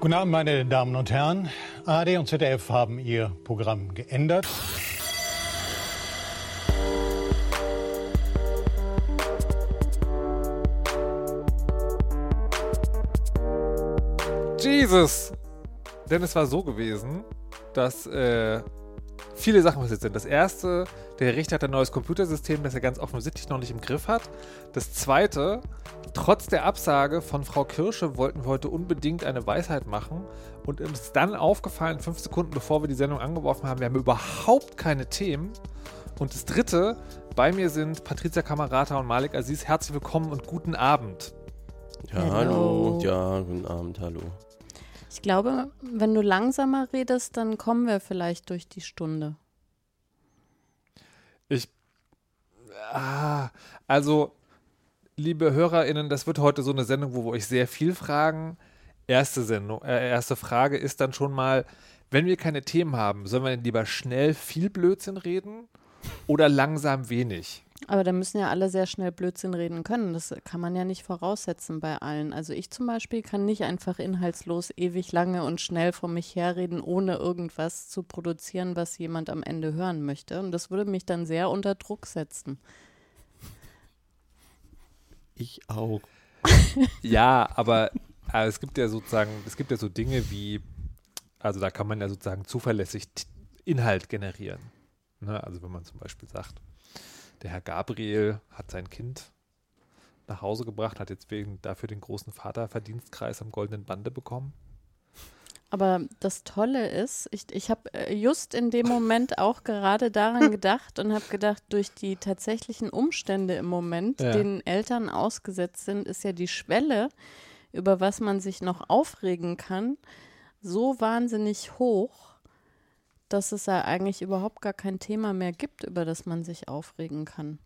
Guten Abend, meine Damen und Herren. ARD und ZDF haben ihr Programm geändert. Jesus! Denn es war so gewesen, dass äh, viele Sachen passiert sind. Das erste, der Richter hat ein neues Computersystem, das er ganz offensichtlich noch nicht im Griff hat. Das zweite, trotz der Absage von Frau Kirsche wollten wir heute unbedingt eine Weisheit machen. Und uns ist dann aufgefallen, fünf Sekunden bevor wir die Sendung angeworfen haben, wir haben überhaupt keine Themen. Und das dritte, bei mir sind Patricia Kamerata und Malik Aziz. Herzlich willkommen und guten Abend. Ja, hallo. hallo. Ja, guten Abend, hallo. Ich glaube, wenn du langsamer redest, dann kommen wir vielleicht durch die Stunde. Ich. Ah, also, liebe HörerInnen, das wird heute so eine Sendung, wo wir euch sehr viel fragen. Erste Sendung, äh, erste Frage ist dann schon mal, wenn wir keine Themen haben, sollen wir denn lieber schnell viel Blödsinn reden oder langsam wenig? Aber da müssen ja alle sehr schnell Blödsinn reden können. Das kann man ja nicht voraussetzen bei allen. Also ich zum Beispiel kann nicht einfach inhaltslos ewig lange und schnell vor mich herreden, ohne irgendwas zu produzieren, was jemand am Ende hören möchte. Und das würde mich dann sehr unter Druck setzen. Ich auch. ja, aber, aber es gibt ja sozusagen, es gibt ja so Dinge wie, also da kann man ja sozusagen zuverlässig Inhalt generieren. Ne? Also wenn man zum Beispiel sagt, der Herr Gabriel hat sein Kind nach Hause gebracht, hat jetzt wegen dafür den großen Vaterverdienstkreis am Goldenen Bande bekommen. Aber das Tolle ist, ich, ich habe äh, just in dem Moment auch gerade daran gedacht und habe gedacht, durch die tatsächlichen Umstände im Moment, ja. denen Eltern ausgesetzt sind, ist ja die Schwelle, über was man sich noch aufregen kann, so wahnsinnig hoch, dass es ja eigentlich überhaupt gar kein Thema mehr gibt, über das man sich aufregen kann.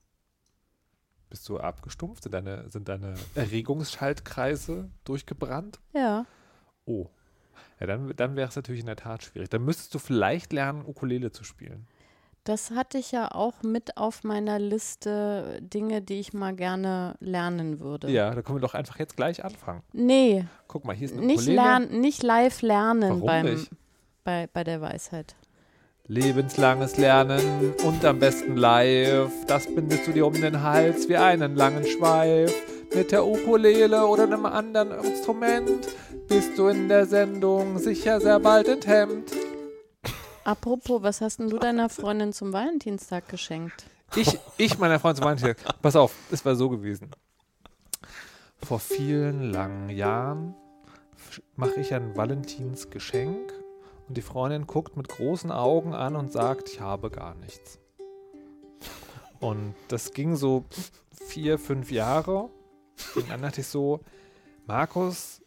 Bist du abgestumpft? Sind deine, sind deine Erregungsschaltkreise durchgebrannt? Ja. Oh. Ja, dann, dann wäre es natürlich in der Tat schwierig. Dann müsstest du vielleicht lernen, Ukulele zu spielen. Das hatte ich ja auch mit auf meiner Liste Dinge, die ich mal gerne lernen würde. Ja, da können wir doch einfach jetzt gleich anfangen. Nee. Guck mal, hier ist eine nicht Ukulele. Lern, nicht live lernen Warum beim, nicht? Bei, bei der Weisheit. Lebenslanges Lernen und am besten live. Das bindest du dir um den Hals wie einen langen Schweif. Mit der Ukulele oder einem anderen Instrument bist du in der Sendung sicher sehr bald enthemmt. Apropos, was hast denn du deiner Freundin zum Valentinstag geschenkt? Ich, ich meiner Freundin zum Valentinstag. Pass auf, es war so gewesen. Vor vielen langen Jahren mache ich ein Valentinsgeschenk und die Freundin guckt mit großen Augen an und sagt, ich habe gar nichts. Und das ging so vier, fünf Jahre. Und dann dachte ich so, Markus,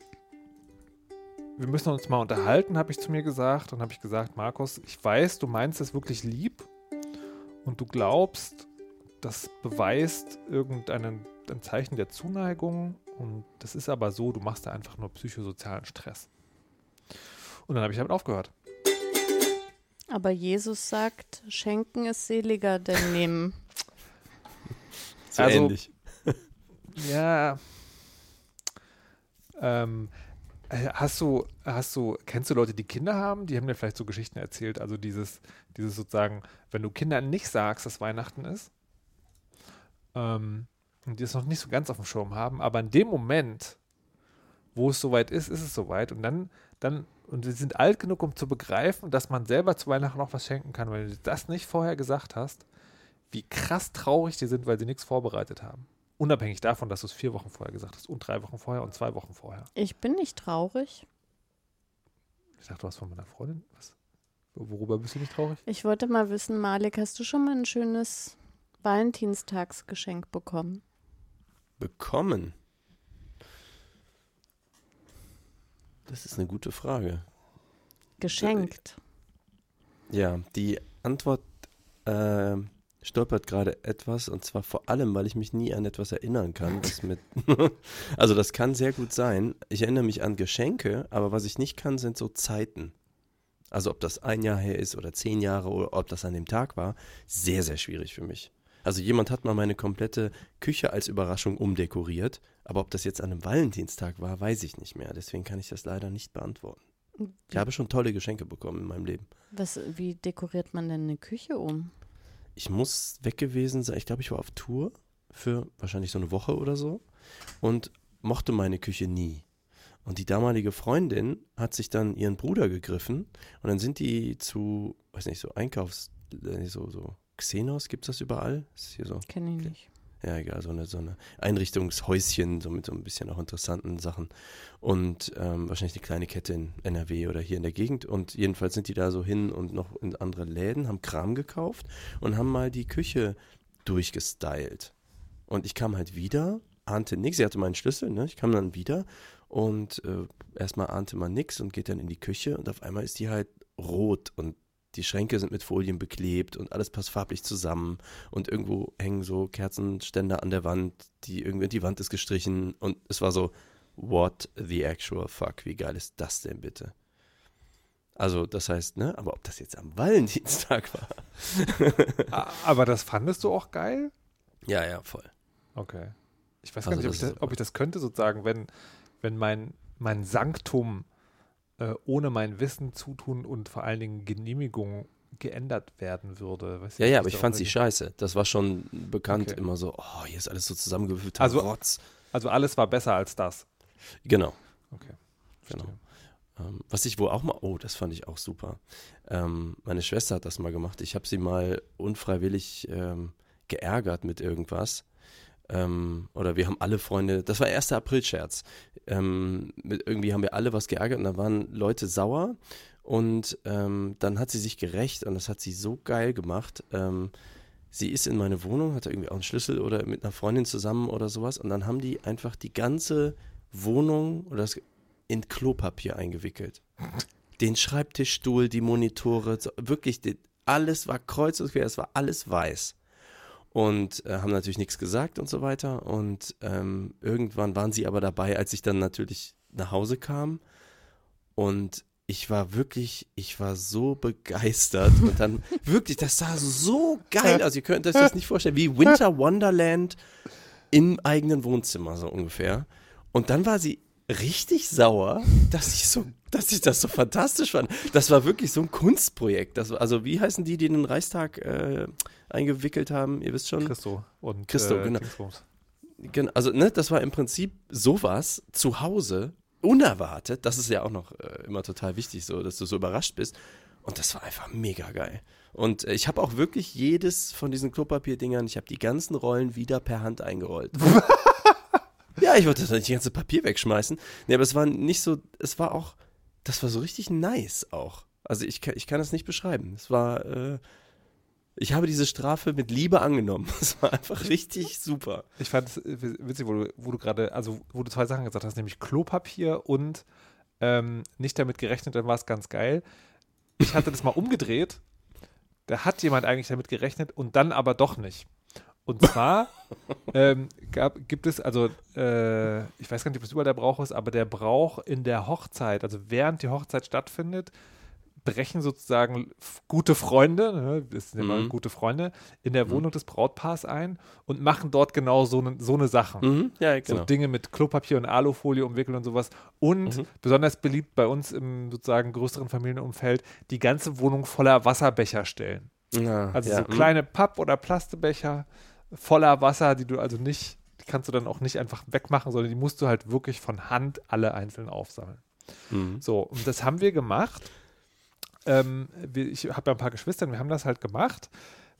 wir müssen uns mal unterhalten, habe ich zu mir gesagt. Und habe ich gesagt, Markus, ich weiß, du meinst es wirklich lieb und du glaubst, das beweist irgendein ein Zeichen der Zuneigung. Und das ist aber so, du machst da einfach nur psychosozialen Stress. Und dann habe ich damit aufgehört. Aber Jesus sagt, schenken ist seliger denn nehmen. So also, ähnlich. Ja. Ähm, äh, hast du, hast du, kennst du Leute, die Kinder haben? Die haben dir vielleicht so Geschichten erzählt. Also dieses, dieses sozusagen, wenn du Kindern nicht sagst, dass Weihnachten ist, ähm, und die es noch nicht so ganz auf dem Schirm haben, aber in dem Moment, wo es soweit ist, ist es soweit. Und dann, dann und sie sind alt genug, um zu begreifen, dass man selber zu Weihnachten noch was schenken kann. Wenn du das nicht vorher gesagt hast, wie krass traurig die sind, weil sie nichts vorbereitet haben. Unabhängig davon, dass du es vier Wochen vorher gesagt hast und drei Wochen vorher und zwei Wochen vorher. Ich bin nicht traurig. Ich dachte, du hast von meiner Freundin was. Worüber bist du nicht traurig? Ich wollte mal wissen, Malik, hast du schon mal ein schönes Valentinstagsgeschenk bekommen? Bekommen? Das ist eine gute Frage. Geschenkt. Ja, die Antwort äh, stolpert gerade etwas und zwar vor allem, weil ich mich nie an etwas erinnern kann. Also das kann sehr gut sein. Ich erinnere mich an Geschenke, aber was ich nicht kann, sind so Zeiten. Also ob das ein Jahr her ist oder zehn Jahre oder ob das an dem Tag war, sehr, sehr schwierig für mich. Also jemand hat mal meine komplette Küche als Überraschung umdekoriert, Aber ob das jetzt an einem Valentinstag war, weiß ich nicht mehr. Deswegen kann ich das leider nicht beantworten. Ich habe schon tolle Geschenke bekommen in meinem Leben. Was, wie dekoriert man denn eine Küche um? Ich muss weg gewesen sein. Ich glaube, ich war auf Tour für wahrscheinlich so eine Woche oder so und mochte meine Küche nie. Und die damalige Freundin hat sich dann ihren Bruder gegriffen und dann sind die zu, weiß nicht, so Einkaufs, äh, so, so Xenos, gibt es das überall? Ist hier so. Kenne ich nicht. Ja, egal, so eine, so eine Einrichtungshäuschen, so mit so ein bisschen auch interessanten Sachen. Und ähm, wahrscheinlich eine kleine Kette in NRW oder hier in der Gegend. Und jedenfalls sind die da so hin und noch in andere Läden, haben Kram gekauft und haben mal die Küche durchgestylt. Und ich kam halt wieder, ahnte nichts. Sie hatte meinen Schlüssel, ne? Ich kam dann wieder und äh, erstmal ahnte man nichts und geht dann in die Küche und auf einmal ist die halt rot und die Schränke sind mit Folien beklebt und alles passt farblich zusammen und irgendwo hängen so Kerzenständer an der Wand, die irgendwie die Wand ist gestrichen und es war so, what the actual fuck, wie geil ist das denn bitte? Also, das heißt, ne, aber ob das jetzt am Valentinstag war. aber das fandest du auch geil? Ja, ja, voll. Okay. Ich weiß also gar nicht, ob ich, das, ob ich das könnte, sozusagen, wenn, wenn mein, mein Sanktum äh, ohne mein Wissen, Zutun und vor allen Dingen Genehmigung geändert werden würde. Weißt ja, ja, aber ich fand sie scheiße. Das war schon bekannt okay. immer so, oh, hier ist alles so zusammengewürfelt. Also, Rotz. also alles war besser als das. Genau. Okay. Genau. Ähm, was ich wohl auch mal, oh, das fand ich auch super. Ähm, meine Schwester hat das mal gemacht. Ich habe sie mal unfreiwillig ähm, geärgert mit irgendwas. Ähm, oder wir haben alle Freunde, das war 1. April-Scherz. Ähm, irgendwie haben wir alle was geärgert und da waren Leute sauer und ähm, dann hat sie sich gerecht und das hat sie so geil gemacht. Ähm, sie ist in meine Wohnung, hatte irgendwie auch einen Schlüssel oder mit einer Freundin zusammen oder sowas und dann haben die einfach die ganze Wohnung oder das in Klopapier eingewickelt. Den Schreibtischstuhl, die Monitore, wirklich, alles war kreuz und quer, es war alles weiß und äh, haben natürlich nichts gesagt und so weiter. Und ähm, irgendwann waren sie aber dabei, als ich dann natürlich nach Hause kam. Und ich war wirklich, ich war so begeistert. Und dann wirklich, das sah so geil aus. Ihr könnt euch das nicht vorstellen, wie Winter Wonderland im eigenen Wohnzimmer, so ungefähr. Und dann war sie richtig sauer, dass ich so, dass ich das so fantastisch fand. Das war wirklich so ein Kunstprojekt. Das, also wie heißen die, die den Reichstag äh, eingewickelt haben? Ihr wisst schon. Christo und Christo, äh, genau. genau. Also ne, das war im Prinzip sowas zu Hause unerwartet. Das ist ja auch noch äh, immer total wichtig, so, dass du so überrascht bist. Und das war einfach mega geil. Und äh, ich habe auch wirklich jedes von diesen Klopapierdingern, ich habe die ganzen Rollen wieder per Hand eingerollt. Ja, ich wollte das ganze Papier wegschmeißen. Nee, aber es war nicht so, es war auch, das war so richtig nice auch. Also ich, ich kann das nicht beschreiben. Es war, äh, ich habe diese Strafe mit Liebe angenommen. Es war einfach richtig super. Ich fand es witzig, wo du, wo du gerade, also wo du zwei Sachen gesagt hast, nämlich Klopapier und ähm, nicht damit gerechnet, dann war es ganz geil. Ich hatte das mal umgedreht. Da hat jemand eigentlich damit gerechnet und dann aber doch nicht. Und zwar ähm, gab, gibt es, also äh, ich weiß gar nicht, ob es überall der Brauch ist, aber der Brauch in der Hochzeit, also während die Hochzeit stattfindet, brechen sozusagen gute Freunde, ne, das sind immer mhm. gute Freunde, in der mhm. Wohnung des Brautpaars ein und machen dort genau so eine so ne Sachen. Mhm. Ja, genau. So Dinge mit Klopapier und Alufolie umwickeln und sowas. Und mhm. besonders beliebt bei uns im sozusagen größeren Familienumfeld, die ganze Wohnung voller Wasserbecher stellen. Ja, also ja. so mhm. kleine Papp- oder Plastebecher voller Wasser, die du also nicht, die kannst du dann auch nicht einfach wegmachen, sondern die musst du halt wirklich von Hand alle einzeln aufsammeln. Mhm. So, und das haben wir gemacht. Ähm, wir, ich habe ja ein paar Geschwister, wir haben das halt gemacht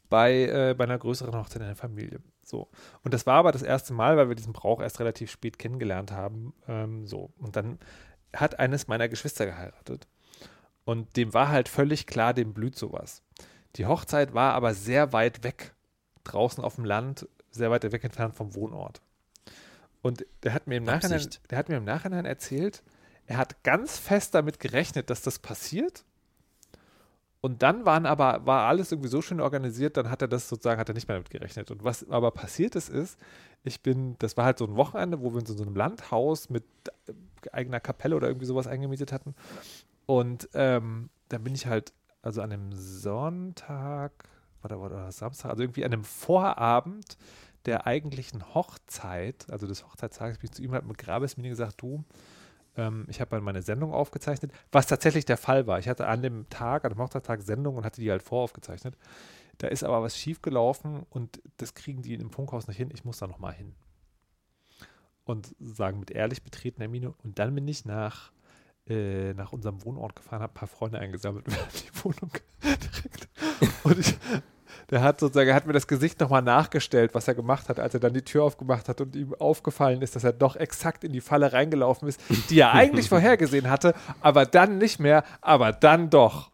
bei, äh, bei einer größeren Hochzeit in der Familie. So. Und das war aber das erste Mal, weil wir diesen Brauch erst relativ spät kennengelernt haben. Ähm, so. Und dann hat eines meiner Geschwister geheiratet. Und dem war halt völlig klar, dem blüht sowas. Die Hochzeit war aber sehr weit weg draußen auf dem Land, sehr weit weg entfernt vom Wohnort. Und der hat mir im Nachhinein, der hat mir im Nachhinein erzählt, er hat ganz fest damit gerechnet, dass das passiert. Und dann waren aber, war alles irgendwie so schön organisiert, dann hat er das sozusagen, hat er nicht mehr damit gerechnet. Und was aber passiert ist, ist, ich bin, das war halt so ein Wochenende, wo wir uns in so einem Landhaus mit eigener Kapelle oder irgendwie sowas eingemietet hatten. Und ähm, dann bin ich halt, also an einem Sonntag, war da, war da Samstag, also irgendwie an einem Vorabend der eigentlichen Hochzeit, also des Hochzeitstages, bin ich zu ihm halt mit Grabesmine gesagt, du, ähm, ich habe meine Sendung aufgezeichnet, was tatsächlich der Fall war. Ich hatte an dem Tag, an dem Hochzeitstag Sendung und hatte die halt voraufgezeichnet. Da ist aber was schiefgelaufen und das kriegen die im Funkhaus nicht hin. Ich muss da nochmal hin. Und sagen mit ehrlich betretener Miene. Und dann bin ich nach, äh, nach unserem Wohnort gefahren, habe ein paar Freunde eingesammelt und die Wohnung direkt. Und ich, der hat sozusagen, er hat mir das Gesicht nochmal nachgestellt, was er gemacht hat, als er dann die Tür aufgemacht hat und ihm aufgefallen ist, dass er doch exakt in die Falle reingelaufen ist, die er eigentlich vorhergesehen hatte, aber dann nicht mehr, aber dann doch.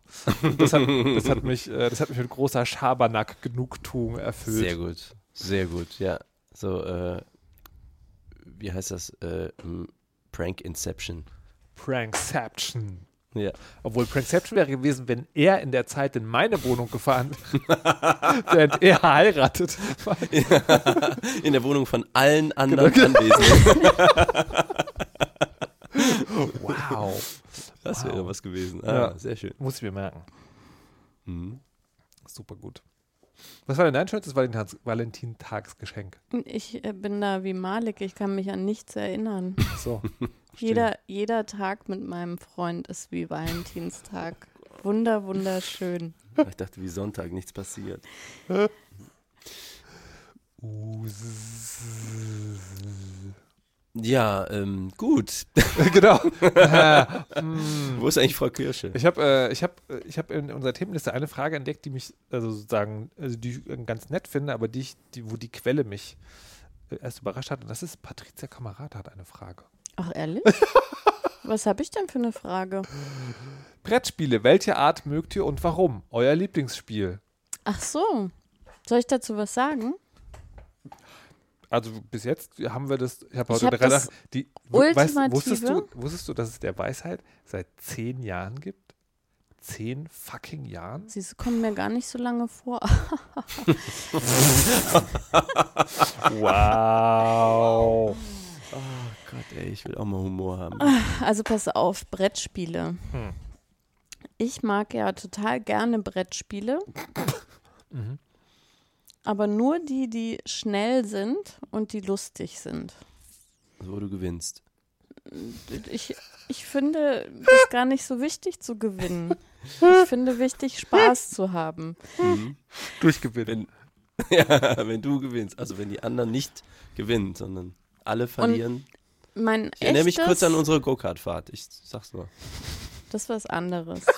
Das hat, das hat, mich, äh, das hat mich mit großer Schabernack-Genugtuung erfüllt. Sehr gut, sehr gut, ja. So, äh, wie heißt das? Äh, Prank Inception. Prankception. Ja. Obwohl Prankception wäre gewesen, wenn er in der Zeit in meine Wohnung gefahren wäre, während er heiratet. in der Wohnung von allen anderen genau. Anwesenden. wow. Das wow. wäre was gewesen. Ah, ja. Sehr schön. Muss ich mir merken. Mhm. Super gut. Was war denn dein schönstes Valentins Valentintagsgeschenk? Ich äh, bin da wie Malik, ich kann mich an nichts erinnern. Ach so. Jeder, jeder Tag mit meinem Freund ist wie Valentinstag. Wunder, wunderschön. Ich dachte, wie Sonntag, nichts passiert. Ja, ähm, gut. genau. Wo ist eigentlich Frau Kirsche? Ich habe äh, ich hab, ich hab in unserer Themenliste eine Frage entdeckt, die mich also sozusagen, also die ich ganz nett finde, aber die, ich, die wo die Quelle mich äh, erst überrascht hat. Und das ist Patricia Kamerad hat eine Frage. Ach, ehrlich? Was habe ich denn für eine Frage? Brettspiele, welche Art mögt ihr und warum? Euer Lieblingsspiel? Ach so. Soll ich dazu was sagen? Also bis jetzt haben wir das, ich habe heute hab das die, ultimative- wusstest, du, wusstest du, dass es der Weisheit seit zehn Jahren gibt? Zehn fucking Jahren? Sie kommen mir gar nicht so lange vor. Wow. Oh Gott, ey, ich will auch mal Humor haben. Also pass auf, Brettspiele. Hm. Ich mag ja total gerne Brettspiele, Mhm. aber nur die, die schnell sind und die lustig sind. Wo du gewinnst. Ich, ich finde das gar nicht so wichtig zu gewinnen. Ich finde wichtig, Spaß zu haben. Mhm. Durchgewinnen. ja, wenn du gewinnst. Also wenn die anderen nicht gewinnen, sondern alle verlieren. Mein ich erinnere mich kurz an unsere Go-Kart-Fahrt. Ich sag's nur. Das ist was anderes.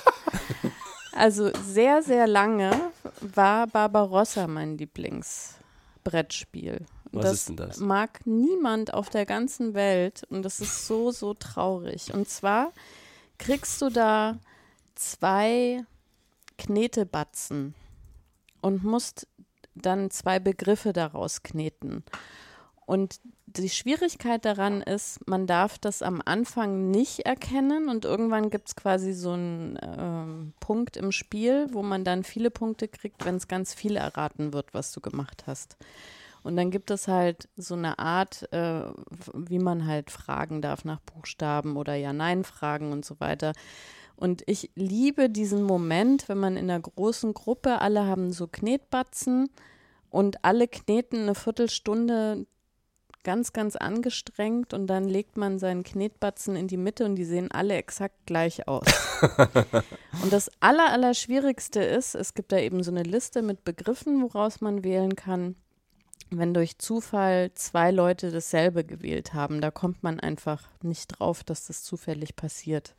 Also sehr, sehr lange war Barbarossa mein Lieblingsbrettspiel. Was ist denn das? mag niemand auf der ganzen Welt und das ist so, so traurig. Und zwar kriegst du da zwei Knetebatzen und musst dann zwei Begriffe daraus kneten. Und die Schwierigkeit daran ist, man darf das am Anfang nicht erkennen und irgendwann gibt es quasi so einen ähm, Punkt im Spiel, wo man dann viele Punkte kriegt, wenn es ganz viel erraten wird, was du gemacht hast. Und dann gibt es halt so eine Art, äh, wie man halt fragen darf nach Buchstaben oder Ja-Nein-Fragen und so weiter. Und ich liebe diesen Moment, wenn man in einer großen Gruppe, alle haben so Knetbatzen und alle kneten eine Viertelstunde ganz, ganz angestrengt und dann legt man seinen Knetbatzen in die Mitte und die sehen alle exakt gleich aus. und das aller, aller Schwierigste ist, es gibt da eben so eine Liste mit Begriffen, woraus man wählen kann. Wenn durch Zufall zwei Leute dasselbe gewählt haben, da kommt man einfach nicht drauf, dass das zufällig passiert.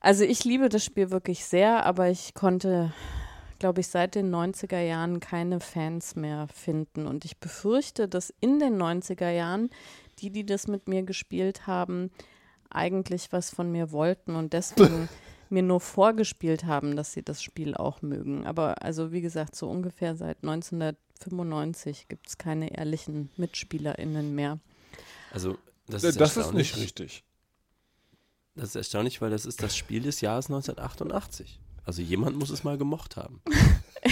Also ich liebe das Spiel wirklich sehr, aber ich konnte, glaube ich, seit den 90er Jahren keine Fans mehr finden. Und ich befürchte, dass in den 90er Jahren die, die das mit mir gespielt haben, eigentlich was von mir wollten und deswegen mir nur vorgespielt haben, dass sie das Spiel auch mögen. Aber also wie gesagt, so ungefähr seit 1995 gibt es keine ehrlichen MitspielerInnen mehr. Also, das Das, ist, ist erstaunlich. nicht richtig. Das ist erstaunlich, weil das ist das Spiel des Jahres 1988. Also jemand muss es mal gemocht haben.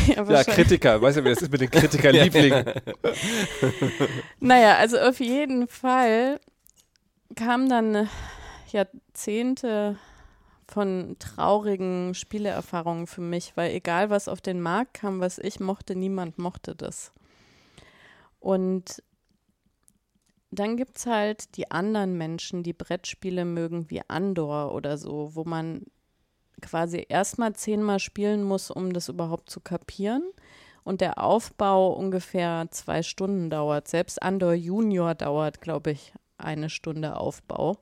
Ja, Ja. Kritiker. Weißt du, wie das ist mit den Kritikerlieblingen? Naja, also auf jeden Fall kam dann äh, Jahrzehnte von traurigen Spieleerfahrungen für mich, weil egal was auf den Markt kam, was ich mochte, niemand mochte das. Und dann gibt es halt die anderen Menschen, die Brettspiele mögen, wie Andor oder so, wo man quasi erstmal zehnmal spielen muss, um das überhaupt zu kapieren. Und der Aufbau ungefähr zwei Stunden dauert. Selbst Andor Junior dauert, glaube ich, eine Stunde Aufbau.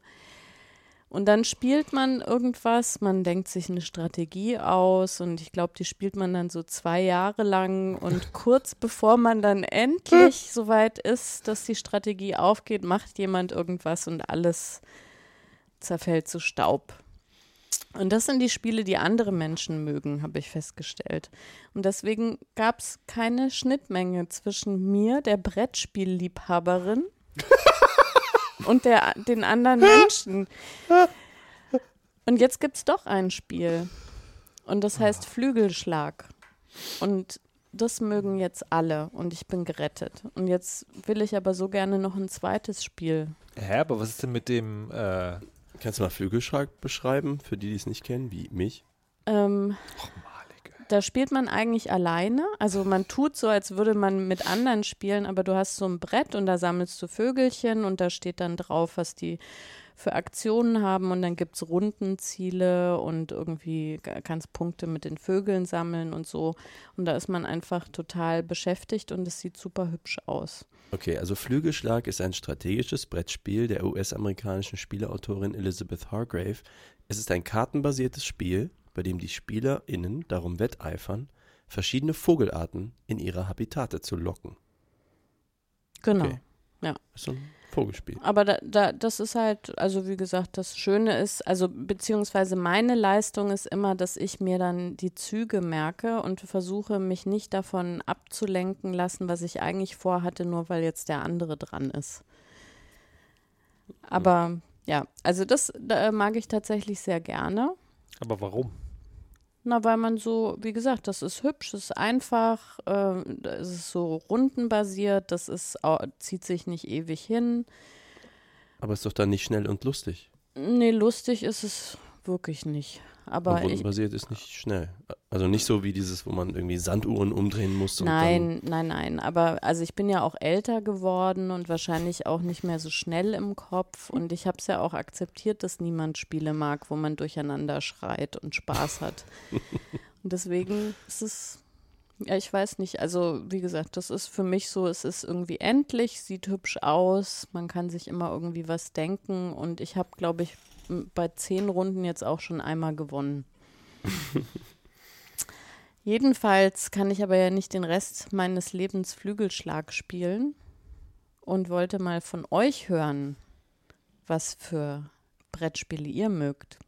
Und dann spielt man irgendwas, man denkt sich eine Strategie aus und ich glaube, die spielt man dann so zwei Jahre lang und kurz bevor man dann endlich so weit ist, dass die Strategie aufgeht, macht jemand irgendwas und alles zerfällt zu Staub. Und das sind die Spiele, die andere Menschen mögen, habe ich festgestellt. Und deswegen gab es keine Schnittmenge zwischen mir, der Brettspielliebhaberin, und der, den anderen Menschen. Und jetzt gibt es doch ein Spiel. Und das heißt Flügelschlag. Und das mögen jetzt alle. Und ich bin gerettet. Und jetzt will ich aber so gerne noch ein zweites Spiel. Hä, aber was ist denn mit dem. Äh Kannst du mal Flügelschlag beschreiben, für die, die es nicht kennen, wie mich? Ähm, Och, malig. Da spielt man eigentlich alleine. Also man tut so, als würde man mit anderen spielen, aber du hast so ein Brett und da sammelst du Vögelchen und da steht dann drauf, was die für Aktionen haben und dann gibt es Rundenziele und irgendwie kannst Punkte mit den Vögeln sammeln und so. Und da ist man einfach total beschäftigt und es sieht super hübsch aus. Okay, also Flügelschlag ist ein strategisches Brettspiel der US-amerikanischen Spieleautorin Elizabeth Hargrave. Es ist ein kartenbasiertes Spiel, bei dem die SpielerInnen darum wetteifern, verschiedene Vogelarten in ihre Habitate zu locken. Genau. Okay. Das ist so ein Vogelspiel. Aber da, da, das ist halt, also wie gesagt, das Schöne ist, also beziehungsweise meine Leistung ist immer, dass ich mir dann die Züge merke und versuche, mich nicht davon abzulenken lassen, was ich eigentlich vorhatte, nur weil jetzt der andere dran ist. Aber ja, also das da mag ich tatsächlich sehr gerne. Aber warum? Na, weil man so, wie gesagt, das ist hübsch, das ist einfach, äh, es ist so rundenbasiert, das ist, zieht sich nicht ewig hin. Aber ist doch dann nicht schnell und lustig. Nee, lustig ist es wirklich nicht. Aber rundenbasiert ist nicht schnell. Also nicht so wie dieses, wo man irgendwie Sanduhren umdrehen muss. Nein, nein, nein. Aber also ich bin ja auch älter geworden und wahrscheinlich auch nicht mehr so schnell im Kopf. Und ich habe es ja auch akzeptiert, dass niemand Spiele mag, wo man durcheinander schreit und Spaß hat. und deswegen ist es, ja, ich weiß nicht. Also wie gesagt, das ist für mich so, es ist irgendwie endlich, sieht hübsch aus, man kann sich immer irgendwie was denken. Und ich habe, glaube ich, bei zehn Runden jetzt auch schon einmal gewonnen. Jedenfalls kann ich aber ja nicht den Rest meines Lebens Flügelschlag spielen und wollte mal von euch hören, was für Brettspiele ihr mögt.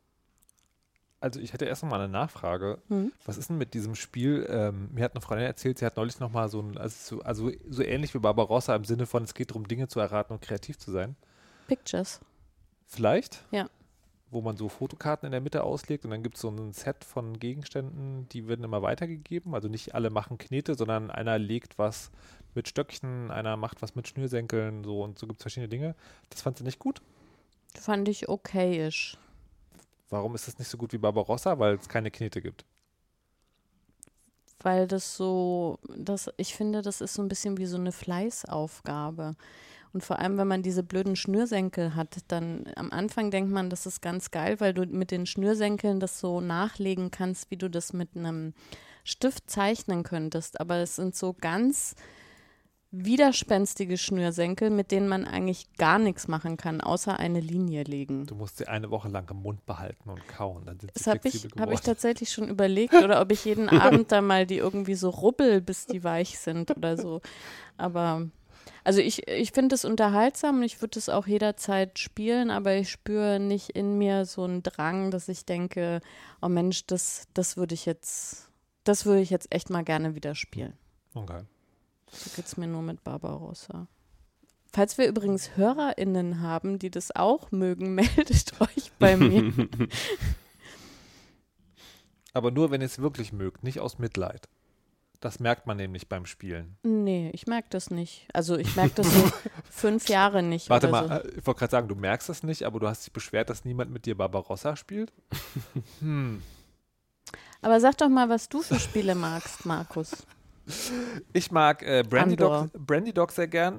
Also ich hätte erst noch mal eine Nachfrage. Hm? Was ist denn mit diesem Spiel? Ähm, mir hat eine Freundin erzählt, sie hat neulich noch mal so ein, also so, also so ähnlich wie Barbarossa im Sinne von, es geht darum, Dinge zu erraten und kreativ zu sein. Pictures. Vielleicht? Ja. Wo man so Fotokarten in der Mitte auslegt und dann gibt es so ein Set von Gegenständen, die werden immer weitergegeben. Also nicht alle machen Knete, sondern einer legt was mit Stöckchen, einer macht was mit Schnürsenkeln, so und so gibt es verschiedene Dinge. Das fand sie nicht gut. Fand ich okayisch. Warum ist das nicht so gut wie Barbarossa? Weil es keine Knete gibt. Weil das so, das, ich finde, das ist so ein bisschen wie so eine Fleißaufgabe. Und vor allem, wenn man diese blöden Schnürsenkel hat, dann am Anfang denkt man, das ist ganz geil, weil du mit den Schnürsenkeln das so nachlegen kannst, wie du das mit einem Stift zeichnen könntest. Aber es sind so ganz widerspenstige Schnürsenkel, mit denen man eigentlich gar nichts machen kann, außer eine Linie legen. Du musst sie eine Woche lang im Mund behalten und kauen. Dann sind Das habe ich, hab ich tatsächlich schon überlegt oder ob ich jeden Abend da mal die irgendwie so rubbel, bis die weich sind oder so. Aber also ich, ich finde es unterhaltsam und ich würde es auch jederzeit spielen, aber ich spüre nicht in mir so einen Drang, dass ich denke, oh Mensch, das, das würde ich jetzt, das würde ich jetzt echt mal gerne wieder spielen. Okay. So geht es mir nur mit Barbarossa. Falls wir übrigens HörerInnen haben, die das auch mögen, meldet euch bei mir. Aber nur, wenn ihr es wirklich mögt, nicht aus Mitleid. Das merkt man nämlich beim Spielen. Nee, ich merke das nicht. Also ich merke das so fünf Jahre nicht. Warte mal, äh, ich wollte gerade sagen, du merkst das nicht, aber du hast dich beschwert, dass niemand mit dir Barbarossa spielt. hm. So. Aber sag doch mal, was du für Spiele magst, Markus. Ich mag äh, Brandy. Dog, Brandy Dog sehr gern.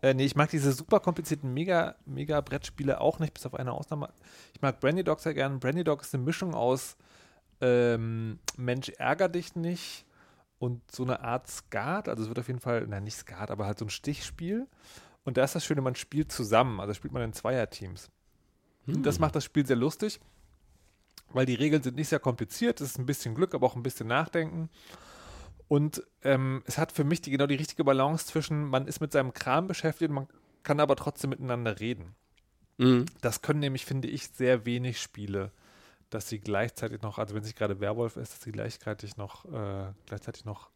Äh, nee, ich mag diese super komplizierten Mega, Mega Brettspiele auch nicht, bis auf eine Ausnahme. Ich mag Brandy Dog sehr gern. Brandy Dog ist eine Mischung aus ähm, Mensch ärger dich nicht und so eine Art Skat. Also es wird auf jeden Fall, nein, nicht Skat, aber halt so ein Stichspiel. Und da ist das Schöne, man spielt zusammen. Also spielt man in Zweierteams. Und das macht das Spiel sehr lustig, weil die Regeln sind nicht sehr kompliziert. Es ist ein bisschen Glück, aber auch ein bisschen Nachdenken. Und ähm, es hat für mich die, genau die richtige Balance zwischen, man ist mit seinem Kram beschäftigt, man kann aber trotzdem miteinander reden. Mhm. Das können nämlich, finde ich, sehr wenig Spiele, dass sie gleichzeitig noch, also wenn sich gerade Werwolf ist, dass sie gleichzeitig noch, äh, gleichzeitig noch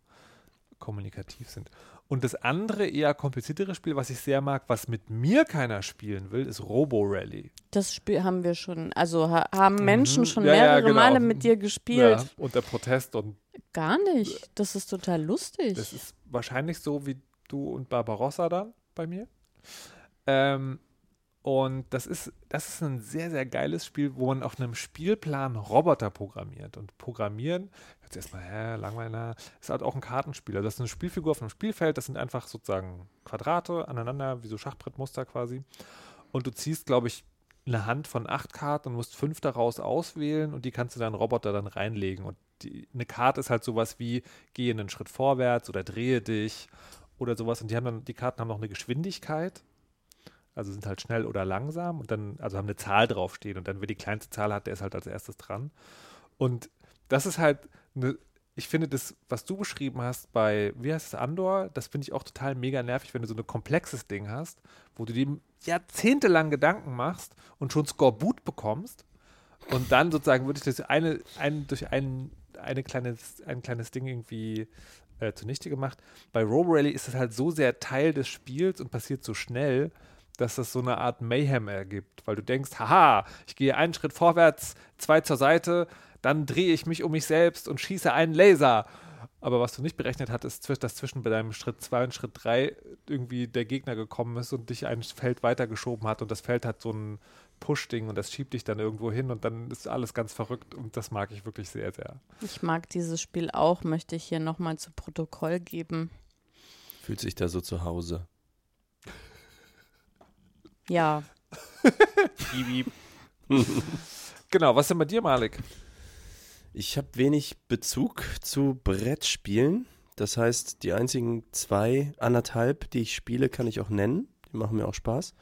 kommunikativ sind. Und das andere, eher kompliziertere Spiel, was ich sehr mag, was mit mir keiner spielen will, ist Robo Rally. Das Spiel haben wir schon, also ha haben Menschen Mhm. schon Ja, ja, mehrere genau. Male mit dir gespielt. Ja, und der Protest und Gar nicht. Das ist total lustig. Das ist wahrscheinlich so wie du und Barbarossa dann bei mir. Ähm, und das ist, das ist ein sehr, sehr geiles Spiel, wo man auf einem Spielplan Roboter programmiert. Und Programmieren, jetzt erstmal, hä, langweilig, ist halt auch ein Kartenspiel. Also das ist eine Spielfigur auf einem Spielfeld, das sind einfach sozusagen Quadrate aneinander, wie so Schachbrettmuster quasi. Und du ziehst, glaube ich, eine Hand von acht Karten und musst fünf daraus auswählen und die kannst du dann Roboter dann reinlegen. Und die, eine Karte ist halt sowas wie, gehe einen Schritt vorwärts oder drehe dich oder sowas. Und die haben dann, die Karten haben noch eine Geschwindigkeit. Also sind halt schnell oder langsam und dann, also haben eine Zahl draufstehen und dann, wer die kleinste Zahl hat, der ist halt als erstes dran. Und das ist halt eine, ich finde das, was du beschrieben hast bei, wie heißt es, Andor, das finde ich auch total mega nervig, wenn du so ein komplexes Ding hast, wo du dir jahrzehntelang Gedanken machst und schon Skorbut bekommst und dann sozusagen würde ich das eine, ein, durch ein, eine kleines, ein kleines Ding irgendwie äh, zunichte gemacht. Bei Robo Rally ist es halt so sehr Teil des Spiels und passiert so schnell, dass das so eine Art Mayhem ergibt, weil du denkst, haha, ich gehe einen Schritt vorwärts, zwei zur Seite, dann drehe ich mich um mich selbst und schieße einen Laser. Aber was du nicht berechnet hattest, ist, dass zwischen bei deinem Schritt 2 und Schritt 3 irgendwie der Gegner gekommen ist und dich ein Feld weitergeschoben hat und das Feld hat so ein Push-Ding und das schiebt dich dann irgendwo hin und dann ist alles ganz verrückt und das mag ich wirklich sehr, sehr. Ich mag dieses Spiel auch, möchte ich hier nochmal zu Protokoll geben. Fühlt sich da so zu Hause. Ja, Genau, was ist denn bei dir, Malik? Ich habe wenig Bezug zu Brettspielen. Das heißt, die einzigen zwei, anderthalb, die ich spiele, kann ich auch nennen. Die machen mir auch Spaß.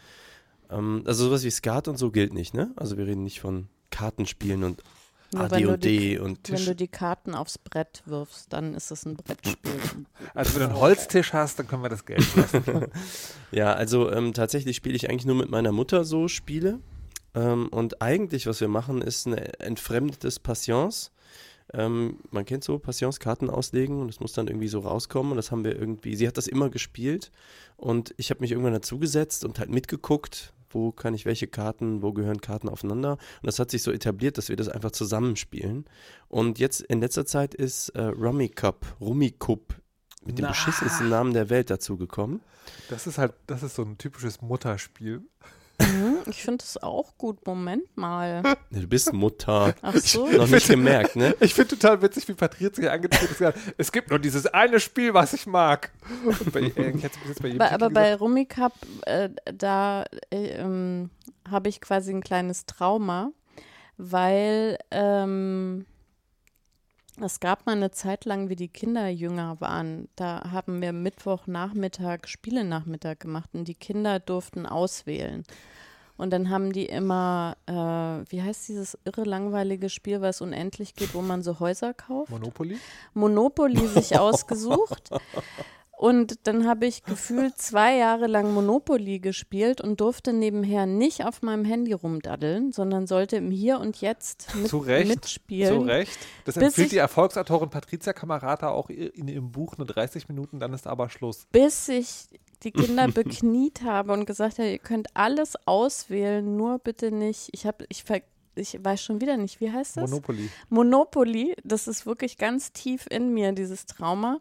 Ähm, also sowas wie Skat und so gilt nicht, ne? Also wir reden nicht von Kartenspielen und nur wenn du, die, AD&D und wenn Tisch. du die Karten aufs Brett wirfst, dann ist es ein Brettspiel. Also wenn du einen Holztisch hast, dann können wir das Geld lassen. Ja, also ähm, tatsächlich spiele ich eigentlich nur mit meiner Mutter so Spiele. Ähm, und eigentlich, was wir machen, ist ein entfremdetes Patience. Ähm, man kennt so Patience-Karten auslegen und es muss dann irgendwie so rauskommen. Und das haben wir irgendwie, sie hat das immer gespielt. Und ich habe mich irgendwann dazugesetzt und halt mitgeguckt, wo kann ich welche Karten, wo gehören Karten aufeinander. Und das hat sich so etabliert, dass wir das einfach zusammenspielen. Und jetzt in letzter Zeit ist äh, Rummy Cup, Rummy Cup mit dem Na. beschissensten Namen der Welt dazugekommen. Das ist halt, das ist so ein typisches Mutterspiel. Ich finde es auch gut. Moment mal. Du bist Mutter. Ach so. Noch nicht gemerkt, ne? Ich finde total witzig, wie Patricia angetreten ist. Es gibt nur dieses eine Spiel, was ich mag. Bei, äh, ich bei Titel aber bei Cup, äh, da äh, ähm, habe ich quasi ein kleines Trauma, weil ähm, es gab mal eine Zeit lang, wie die Kinder jünger waren. Da haben wir Mittwochnachmittag Spielenachmittag gemacht und die Kinder durften auswählen. Und dann haben die immer, äh, wie heißt dieses irre langweilige Spiel, was unendlich geht, wo man so Häuser kauft? Monopoly? Monopoly sich ausgesucht. Und dann habe ich gefühlt zwei Jahre lang Monopoly gespielt und durfte nebenher nicht auf meinem Handy rumdaddeln, sondern sollte im Hier und Jetzt mit, Zu Recht, mitspielen. Zu Recht. Das empfiehlt die Erfolgsautorin Patricia Camarata auch in ihrem Buch nur 30 Minuten, dann ist aber Schluss. Bis ich die Kinder bekniet habe und gesagt habe, ihr könnt alles auswählen, nur bitte nicht. Ich habe, ich ver ich weiß schon wieder nicht, wie heißt das? Monopoly. Monopoly, das ist wirklich ganz tief in mir, dieses Trauma.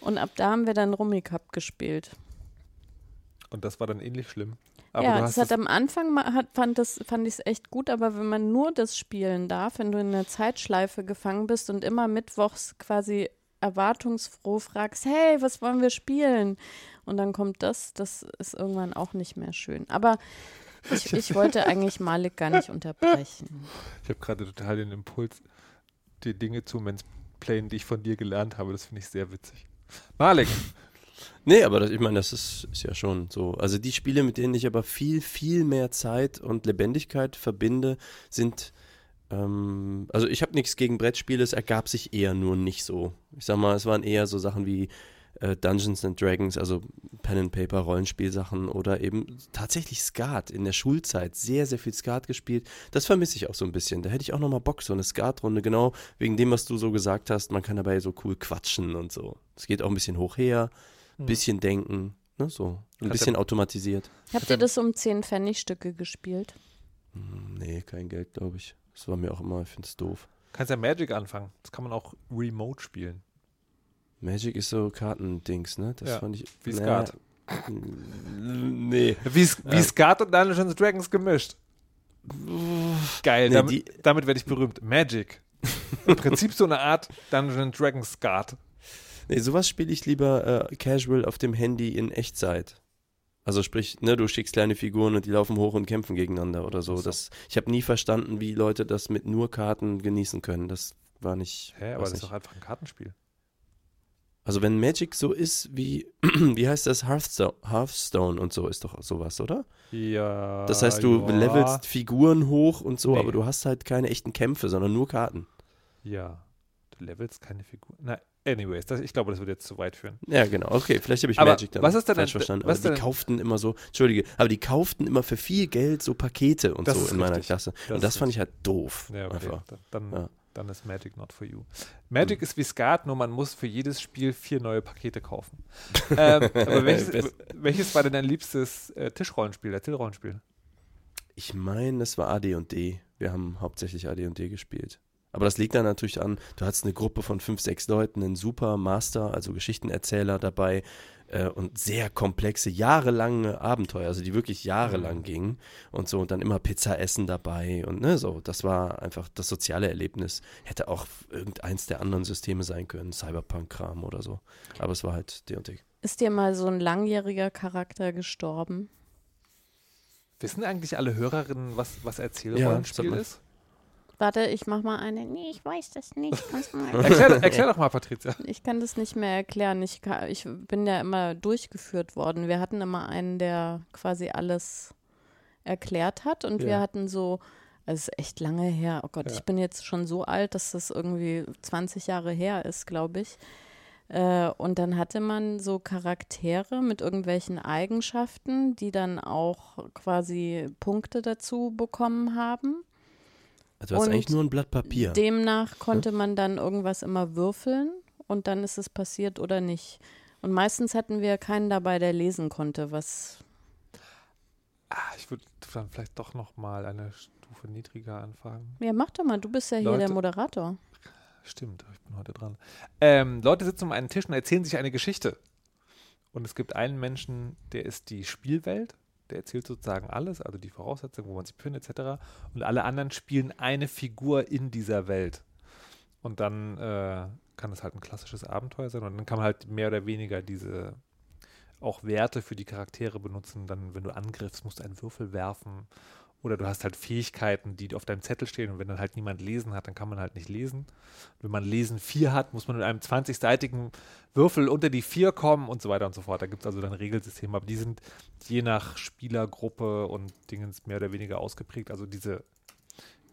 Und ab da haben wir dann Rummy Cup gespielt. Und das war dann ähnlich schlimm. Aber ja, das hat am Anfang hat, fand, das, fand ich es echt gut, aber wenn man nur das spielen darf, wenn du in einer Zeitschleife gefangen bist und immer mittwochs quasi erwartungsfroh fragst, hey, was wollen wir spielen? Und dann kommt das, das ist irgendwann auch nicht mehr schön. Aber ich, ich wollte eigentlich Malik gar nicht unterbrechen. Ich habe gerade total den Impuls, die Dinge zu mansplainen, die ich von dir gelernt habe. Das finde ich sehr witzig. Malik. Nee, aber das, ich meine, das ist, ist ja schon so. Also die Spiele, mit denen ich aber viel, viel mehr Zeit und Lebendigkeit verbinde, sind ähm, also ich habe nichts gegen Brettspiele, es ergab sich eher nur nicht so. Ich sag mal, es waren eher so Sachen wie äh, Dungeons and Dragons, also Pen and Paper Rollenspielsachen oder eben tatsächlich Skat in der Schulzeit sehr sehr viel Skat gespielt. Das vermisse ich auch so ein bisschen. Da hätte ich auch noch mal Bock so eine Skatrunde genau wegen dem was du so gesagt hast, man kann dabei so cool quatschen und so. Es geht auch ein bisschen hoch her, ein hm. bisschen denken, ne, so ein Hat bisschen automatisiert. Habt ihr das um 10 Pfennigstücke gespielt? Hm, nee, kein Geld, glaube ich. Das war mir auch immer, ich finde es doof. Kannst ja Magic anfangen. Das kann man auch remote spielen. Magic ist so Kartendings, ne? Das ja, fand ich. Wie Skat. nee. Wie, wie äh. Skat und Dungeons Dragons gemischt. Geil, nee, damit, damit werde ich berühmt. Magic. Im Prinzip so eine Art Dungeons Dragons Skat. Nee, sowas spiele ich lieber äh, casual auf dem Handy in Echtzeit. Also sprich, ne, du schickst kleine Figuren und die laufen hoch und kämpfen gegeneinander oder so. so. Das, ich habe nie verstanden, wie Leute das mit nur Karten genießen können. Das war nicht. Hä, aber das nicht. ist doch einfach ein Kartenspiel. Also wenn Magic so ist wie, wie heißt das, Hearthstone, Hearthstone und so, ist doch sowas, oder? Ja. Das heißt, du ja. levelst Figuren hoch und so, nee. aber du hast halt keine echten Kämpfe, sondern nur Karten. Ja. Du levelst keine Figuren. Na, Anyways, das, ich glaube, das würde jetzt zu weit führen. Ja, genau. Okay, vielleicht habe ich aber Magic dann was ist denn falsch verstanden. Was aber die kauften immer so, Entschuldige, aber die kauften immer für viel Geld so Pakete und das so in richtig. meiner Klasse. Das und das fand ich halt doof. Ja, okay. Einfach. Dann, ja. Dann ist Magic not for you. Magic hm. ist wie Skat, nur man muss für jedes Spiel vier neue Pakete kaufen. ähm, aber welches, welches, war denn dein liebstes äh, Tischrollenspiel, Erzählrollenspiel? Ich meine, das war AD&D. Wir haben hauptsächlich AD&D gespielt. Aber das liegt dann natürlich an, du hattest eine Gruppe von fünf, sechs Leuten, einen super Master, also Geschichtenerzähler dabei äh, und sehr komplexe, jahrelange Abenteuer, also die wirklich jahrelang mhm. gingen und so und dann immer Pizza essen dabei und ne, so, das war einfach das soziale Erlebnis. Hätte auch irgendeins der anderen Systeme sein können, Cyberpunk-Kram oder so. Aber es war halt D&D. Ist dir mal so ein langjähriger Charakter gestorben? Wissen eigentlich alle Hörerinnen, was, was Erzählrollenspiel ja, ist? Warte, ich mach mal eine. Nee, ich weiß das nicht. erklär, erklär, doch mal, Patricia. Ich kann das nicht mehr erklären. Ich, kann, ich bin ja immer durchgeführt worden. Wir hatten immer einen, der quasi alles erklärt hat und ja. wir hatten so, also es ist echt lange her. Oh Gott, ja. ich bin jetzt schon so alt, dass das irgendwie 20 Jahre her ist, glaube ich. Äh, und dann hatte man so Charaktere mit irgendwelchen Eigenschaften, die dann auch quasi Punkte dazu bekommen haben. Also du hast eigentlich nur ein Blatt Papier. Demnach konnte ja? man dann irgendwas immer würfeln und dann ist es passiert oder nicht. Und meistens hatten wir keinen dabei, der lesen konnte, was. Ah, ich würde dann vielleicht doch noch mal eine Stufe niedriger anfangen. Ja, mach doch mal, du bist ja Leute, hier der Moderator. Stimmt, ich bin heute dran. Ähm, Leute sitzen um einen Tisch und erzählen sich eine Geschichte. Und es gibt einen Menschen, der ist die Spielwelt der erzählt sozusagen alles, also die Voraussetzungen, wo man sich befindet, etc. Und alle anderen spielen eine Figur in dieser Welt. Und dann äh, kann es halt ein klassisches Abenteuer sein und dann kann man halt mehr oder weniger diese auch Werte für die Charaktere benutzen. Dann, wenn du angriffst, musst du einen Würfel werfen oder du hast halt Fähigkeiten, die auf deinem Zettel stehen und wenn dann halt niemand lesen hat, dann kann man halt nicht lesen. Wenn man Lesen 4 hat, muss man mit einem 20-seitigen Würfel unter die 4 kommen und so weiter und so fort. Da gibt es also dann Regelsysteme, aber die sind je nach Spielergruppe und Dingens mehr oder weniger ausgeprägt. Also diese,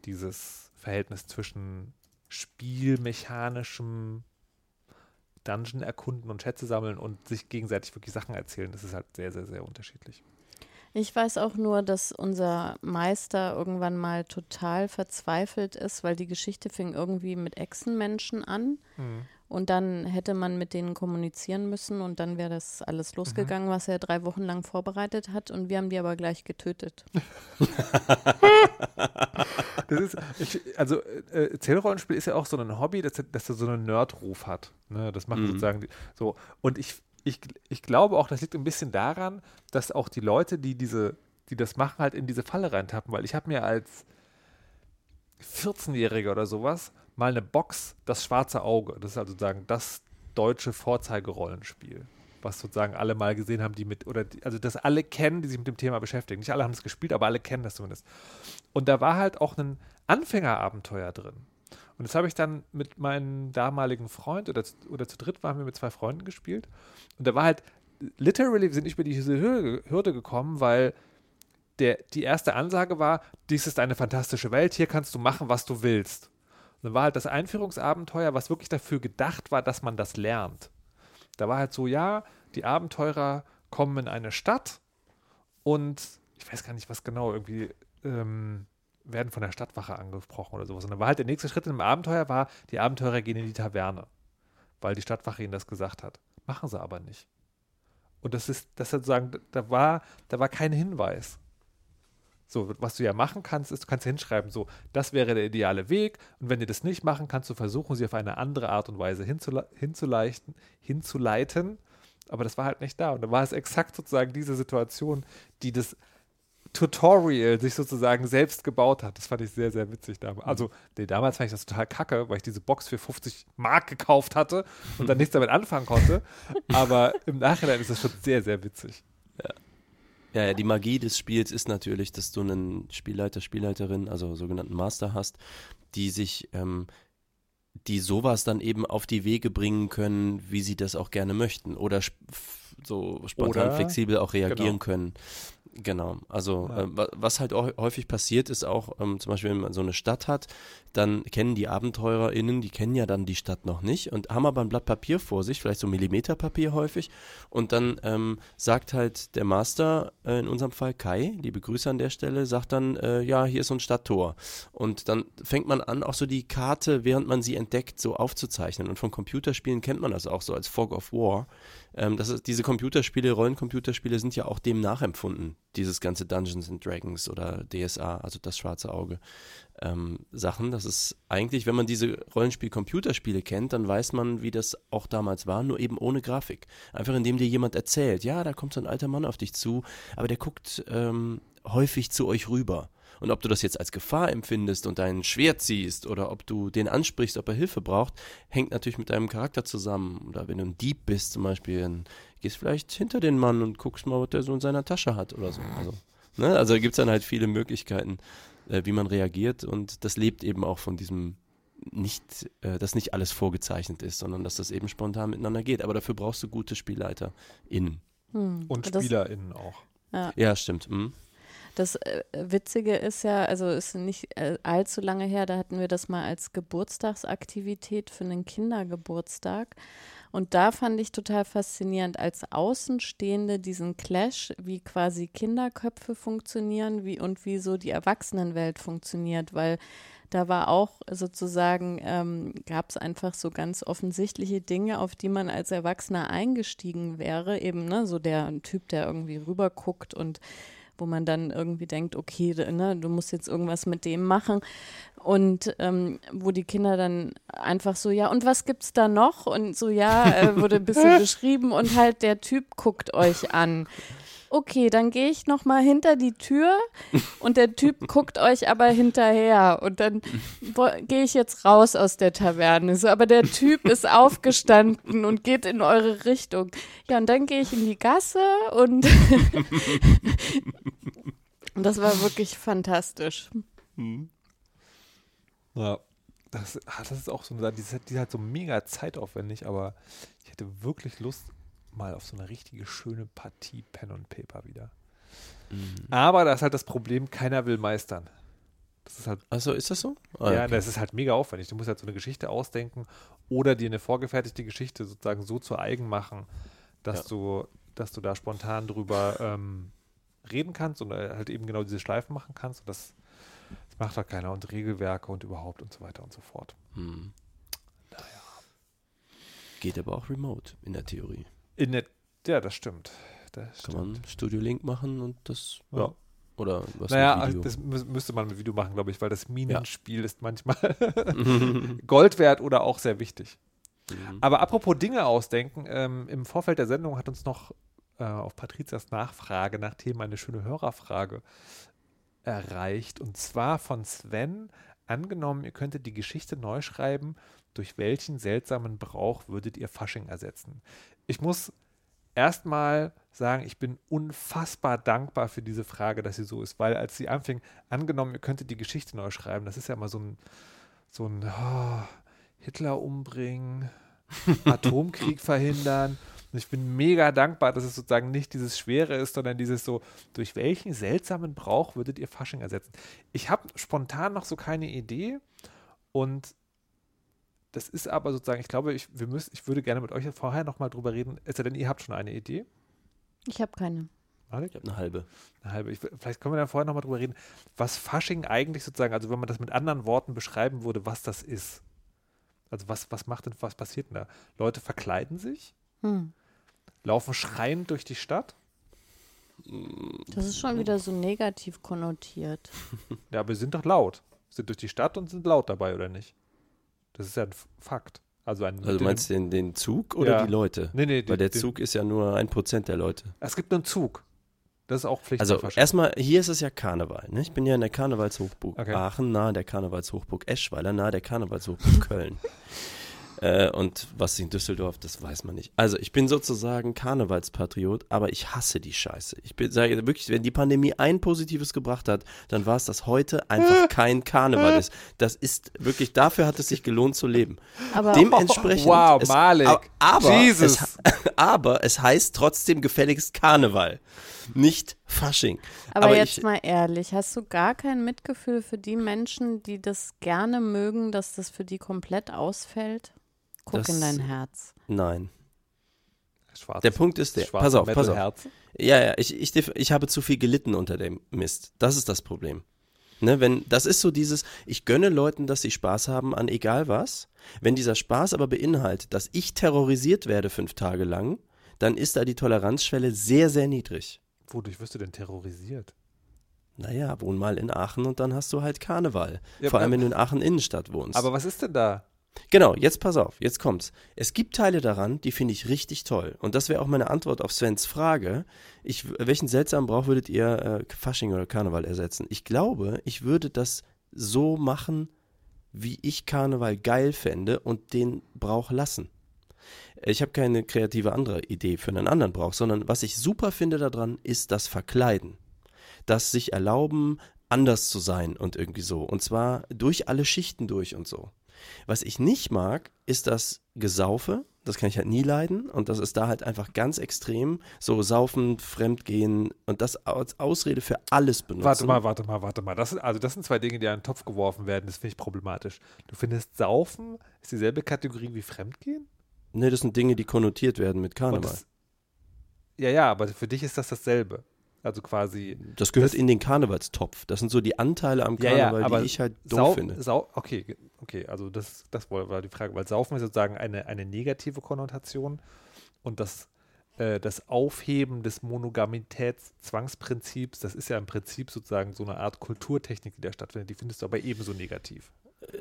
dieses Verhältnis zwischen spielmechanischem Dungeon erkunden und Schätze sammeln und sich gegenseitig wirklich Sachen erzählen, das ist halt sehr, sehr, sehr unterschiedlich. Ich weiß auch nur, dass unser Meister irgendwann mal total verzweifelt ist, weil die Geschichte fing irgendwie mit Echsenmenschen an. Mhm. Und dann hätte man mit denen kommunizieren müssen und dann wäre das alles mhm. losgegangen, mhm. was er drei Wochen lang vorbereitet hat. Und wir haben die aber gleich getötet. das ist, ich, also äh, Erzählrollenspiel ist ja auch so ein Hobby, dass, dass er so einen Nerdruf hat. Ne? Das macht mhm. sozusagen so. Und ich ich, ich glaube auch, das liegt ein bisschen daran, dass auch die Leute, die diese, die das machen, halt in diese Falle reintappen, weil ich habe mir als 14-Jähriger oder sowas mal eine Box, das schwarze Auge, das ist also sagen, das deutsche Vorzeigerollenspiel, was sozusagen alle mal gesehen haben, die mit, oder die, also das alle kennen, die sich mit dem Thema beschäftigen. Nicht alle haben es gespielt, aber alle kennen das zumindest. Und da war halt auch ein Anfängerabenteuer drin. Und das habe ich dann mit meinem damaligen Freund oder, oder zu dritt waren wir mit zwei Freunden gespielt. Und da war halt, literally, sind nicht über diese Hürde, Hürde gekommen, weil der, die erste Ansage war, dies ist eine fantastische Welt, hier kannst du machen, was du willst. Und dann war halt das Einführungsabenteuer, was wirklich dafür gedacht war, dass man das lernt. Da war halt so, ja, die Abenteurer kommen in eine Stadt und ich weiß gar nicht, was genau, irgendwie ähm, werden von der Stadtwache angesprochen oder sowas. Und dann war halt der nächste Schritt im Abenteuer war, die Abenteurer gehen in die Taverne, weil die Stadtwache ihnen das gesagt hat. Machen sie aber nicht. Und das ist, das sozusagen, da war, da war kein Hinweis. So, was du ja machen kannst, ist, du kannst hinschreiben, so, das wäre der ideale Weg. Und wenn die das nicht machen, kannst du versuchen, sie auf eine andere Art und Weise hinzule hinzuleiten, hinzuleiten. Aber das war halt nicht da. Und da war es exakt sozusagen diese Situation, die das Tutorial sich sozusagen selbst gebaut hat. Das fand ich sehr, sehr witzig damals. Also, nee, damals fand ich das total kacke, weil ich diese Box für 50 Mark gekauft hatte und dann nichts damit anfangen konnte. Aber im Nachhinein ist das schon sehr, sehr witzig. Ja. Ja, ja, die Magie des Spiels ist natürlich, dass du einen Spielleiter, Spielleiterin, also sogenannten Master hast, die sich, ähm, die sowas dann eben auf die Wege bringen können, wie sie das auch gerne möchten oder so spontan Oder, flexibel auch reagieren genau. können. Genau, also Ja. äh, wa- was halt auch häufig passiert ist auch, ähm, zum Beispiel wenn man so eine Stadt hat, dann kennen die AbenteurerInnen, die kennen ja dann die Stadt noch nicht und haben aber ein Blatt Papier vor sich, vielleicht so Millimeterpapier häufig und dann ähm, sagt halt der Master, äh, in unserem Fall Kai, liebe Grüße an der Stelle, sagt dann, äh, ja, hier ist so ein Stadttor und dann fängt man an, auch so die Karte, während man sie entdeckt, so aufzuzeichnen und von Computerspielen kennt man das auch so als Fog of War, ähm, das ist, diese Computerspiele, Rollencomputerspiele sind ja auch dem nachempfunden. Dieses ganze Dungeons and Dragons oder DSA, also das schwarze Auge, ähm, Sachen. Das ist eigentlich, wenn man diese Rollenspiel-Computerspiele kennt, dann weiß man, wie das auch damals war, nur eben ohne Grafik. Einfach indem dir jemand erzählt, ja, da kommt so ein alter Mann auf dich zu, aber der guckt ähm, häufig zu euch rüber. Und ob du das jetzt als Gefahr empfindest und dein Schwert ziehst oder ob du den ansprichst, ob er Hilfe braucht, hängt natürlich mit deinem Charakter zusammen. Oder wenn du ein Dieb bist zum Beispiel, dann gehst vielleicht hinter den Mann und guckst mal, was der so in seiner Tasche hat oder so. Also, ne? also gibt es dann halt viele Möglichkeiten, äh, wie man reagiert und das lebt eben auch von diesem nicht, äh, dass nicht alles vorgezeichnet ist, sondern dass das eben spontan miteinander geht. Aber dafür brauchst du gute SpielleiterInnen. Hm. Und das, SpielerInnen auch. Ja, stimmt. Mhm. Das äh, Witzige ist ja, also ist nicht äh, allzu lange her, da hatten wir das mal als Geburtstagsaktivität für einen Kindergeburtstag. Und da fand ich total faszinierend als Außenstehende diesen Clash, wie quasi Kinderköpfe funktionieren wie, und wie so die Erwachsenenwelt funktioniert, weil da war auch sozusagen, ähm, gab es einfach so ganz offensichtliche Dinge, auf die man als Erwachsener eingestiegen wäre. Eben, ne, so der Typ, der irgendwie rüberguckt und wo man dann irgendwie denkt, okay, ne, du musst jetzt irgendwas mit dem machen. Und ähm, wo die Kinder dann einfach so, ja, und was gibt's da noch? Und so, ja, äh, wurde ein bisschen beschrieben und halt der Typ guckt euch an. Okay, dann gehe ich noch mal hinter die Tür und der Typ guckt euch aber hinterher und dann gehe ich jetzt raus aus der Taverne. So, aber der Typ ist aufgestanden und geht in eure Richtung. Ja, und dann gehe ich in die Gasse und und das war wirklich fantastisch. Ja. Das, ah, das ist auch so die ist, die ist halt so mega zeitaufwendig, aber ich hätte wirklich Lust mal auf so eine richtige schöne Partie Pen und Paper wieder. Mhm. Aber da ist halt das Problem, keiner will meistern. Das ist halt, Achso, ist das so? Ah, ja, okay. das ist halt mega aufwendig. Du musst halt so eine Geschichte ausdenken oder dir eine vorgefertigte Geschichte sozusagen so zu eigen machen, dass Ja. du, dass du da spontan drüber ähm, reden kannst und äh, halt eben genau diese Schleifen machen kannst. Und das, das macht halt keiner und Regelwerke und überhaupt und so weiter und so fort. Hm. Geht aber auch remote in der Theorie. In der, ja, das stimmt. Das Kann stimmt. man Studio Link machen und das, ja. Ja. Oder was naja, das mü müsste man mit Video machen, glaube ich, weil das Minenspiel ist manchmal Gold wert oder auch sehr wichtig. Mhm. Aber apropos Dinge ausdenken, ähm, im Vorfeld der Sendung hat uns noch äh, auf Patrizias Nachfrage nach Themen eine schöne Hörerfrage erreicht. Und zwar von Sven Angenommen, ihr könntet die Geschichte neu schreiben, durch welchen seltsamen Brauch würdet ihr Fasching ersetzen? Ich muss erstmal sagen, ich bin unfassbar dankbar für diese Frage, dass sie so ist, weil als sie anfing, angenommen, ihr könntet die Geschichte neu schreiben, das ist ja immer so ein, so ein oh, Hitler umbringen, Atomkrieg verhindern. Und ich bin mega dankbar, dass es sozusagen nicht dieses Schwere ist, sondern dieses so, durch welchen seltsamen Brauch würdet ihr Fasching ersetzen? Ich habe spontan noch so keine Idee und das ist aber sozusagen, ich glaube, ich, wir müssen, ich würde gerne mit euch vorher nochmal drüber reden, es sei denn, ihr habt schon eine Idee. Ich habe keine. Ich habe eine halbe. Eine halbe. Ich, vielleicht können wir dann vorher nochmal drüber reden, was Fasching eigentlich sozusagen, also wenn man das mit anderen Worten beschreiben würde, was das ist. Also was, was macht denn, was passiert denn da? Leute verkleiden sich, hm. laufen schreiend durch die Stadt. Das ist schon wieder so negativ konnotiert. Ja, aber wir sind doch laut. Sind durch die Stadt und sind laut dabei, oder nicht? Das ist ja ein Fakt. Also, ein, also meinst du den, den Zug oder Ja. die Leute? Nee, nee, Weil den- der den- Zug ist ja nur ein Prozent der Leute. Es gibt einen Zug. Das ist auch Pflicht. Also erstmal, hier ist es ja Karneval. Ne? Ich bin ja in der Karnevalshochburg Okay. Aachen, nahe der Karnevalshochburg Eschweiler, nahe der Karnevalshochburg Köln. Äh, und was in Düsseldorf, das weiß man nicht. Also ich bin sozusagen Karnevalspatriot, aber ich hasse die Scheiße. Ich bin, sage wirklich, wenn die Pandemie ein Positives gebracht hat, dann war es, dass heute einfach kein Karneval ist. Das ist wirklich, dafür hat es sich gelohnt zu leben. Aber Dementsprechend. Wow, es, Malik. Aber Jesus. Es, aber es heißt trotzdem gefälligst Karneval, nicht Fasching. Aber, aber jetzt ich- mal ehrlich, hast du gar kein Mitgefühl für die Menschen, die das gerne mögen, dass das für die komplett ausfällt? Guck Das- in dein Herz. Nein. Schwarz, Der Punkt ist der. Pass auf, pass auf. Metalherz. Ja, ja, ich, ich, ich habe zu viel gelitten unter dem Mist. Das ist das Problem. Ne, wenn, das ist so dieses, ich gönne Leuten, dass sie Spaß haben an egal was. Wenn dieser Spaß aber beinhaltet, dass ich terrorisiert werde fünf Tage lang, dann ist da die Toleranzschwelle sehr, sehr niedrig. Wodurch wirst du denn terrorisiert? Naja, wohn mal in Aachen und dann hast du halt Karneval. Ja, Vor allem, wenn du in Aachen Innenstadt wohnst. Aber was ist denn da? Genau, jetzt pass auf, jetzt kommt's. Es gibt Teile daran, die finde ich richtig toll. Und das wäre auch meine Antwort auf Svens Frage. Ich, welchen seltsamen Brauch würdet ihr äh, Fasching oder Karneval ersetzen? Ich glaube, ich würde das so machen, wie ich Karneval geil fände und den Brauch lassen. Ich habe keine kreative andere Idee für einen anderen Brauch, sondern was ich super finde daran, ist das Verkleiden. Das sich erlauben, anders zu sein und irgendwie so. Und zwar durch alle Schichten durch und so. Was ich nicht mag, ist das Gesaufe. Das kann ich halt nie leiden. Und das ist da halt einfach ganz extrem. So saufen, fremdgehen und das als Ausrede für alles benutzen. Warte mal, warte mal, warte mal. Das sind, also das sind zwei Dinge, die in einen Topf geworfen werden. Das finde ich problematisch. Du findest Saufen ist dieselbe Kategorie wie Fremdgehen? Nee, das sind Dinge, die konnotiert werden mit Karneval. das, ja, ja, aber für dich ist das dasselbe. Also quasi. Das gehört das- in den Karnevalstopf. Das sind so die Anteile am Ja, Karneval, ja, aber die ich halt doof Sau, finde. Sau, okay, okay, also das, das war war die Frage, weil Saufen ist sozusagen eine, eine negative Konnotation und das, äh, das Aufheben des Monogamitätszwangsprinzips, das ist ja im Prinzip sozusagen so eine Art Kulturtechnik, die da stattfindet, die findest du aber ebenso negativ.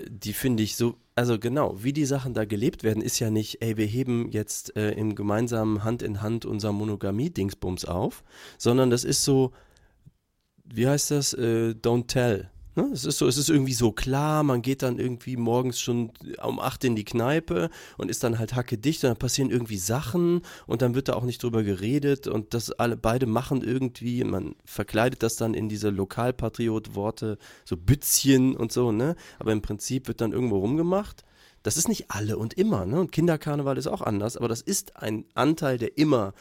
Die finde ich so, also genau, wie die Sachen da gelebt werden, ist ja nicht, ey, wir heben jetzt äh, im gemeinsamen Hand in Hand unser Monogamie-Dingsbums auf, sondern das ist so, wie heißt das, äh, don't tell. Ne? Es ist so, es ist irgendwie so klar, man geht dann irgendwie morgens schon um acht in die Kneipe und ist dann halt hacke dicht und dann passieren irgendwie Sachen und dann wird da auch nicht drüber geredet und das alle beide machen irgendwie, man verkleidet das dann in diese Lokalpatriot-Worte, so Bützchen und so, ne? Aber im Prinzip wird dann irgendwo rumgemacht. Das ist nicht alle und immer, ne? Und Kinderkarneval ist auch anders, aber das ist ein Anteil, der immer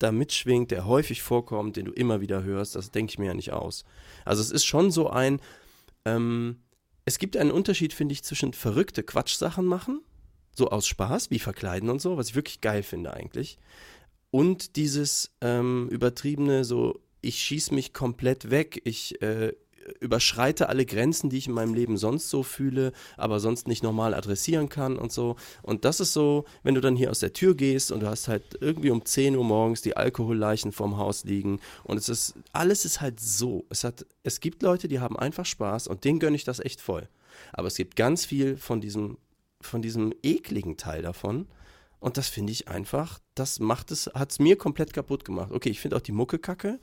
da mitschwingt, der häufig vorkommt, den du immer wieder hörst, das denke ich mir ja nicht aus. Also es ist schon so ein, ähm, es gibt einen Unterschied, finde ich, zwischen verrückte Quatschsachen machen, so aus Spaß, wie verkleiden und so, was ich wirklich geil finde eigentlich, und dieses ähm, übertriebene, so, ich schieß mich komplett weg, ich äh, überschreite alle Grenzen, die ich in meinem Leben sonst so fühle, aber sonst nicht normal adressieren kann und so. Und das ist so, wenn du dann hier aus der Tür gehst und du hast halt irgendwie um 10 Uhr morgens die Alkoholleichen vorm Haus liegen und es ist, alles ist halt so. Es hat, es gibt Leute, die haben einfach Spaß und denen gönne ich das echt voll. Aber es gibt ganz viel von diesem, von diesem ekligen Teil davon. Und das finde ich einfach, das macht es, hat es mir komplett kaputt gemacht. Okay, ich finde auch die Mucke kacke.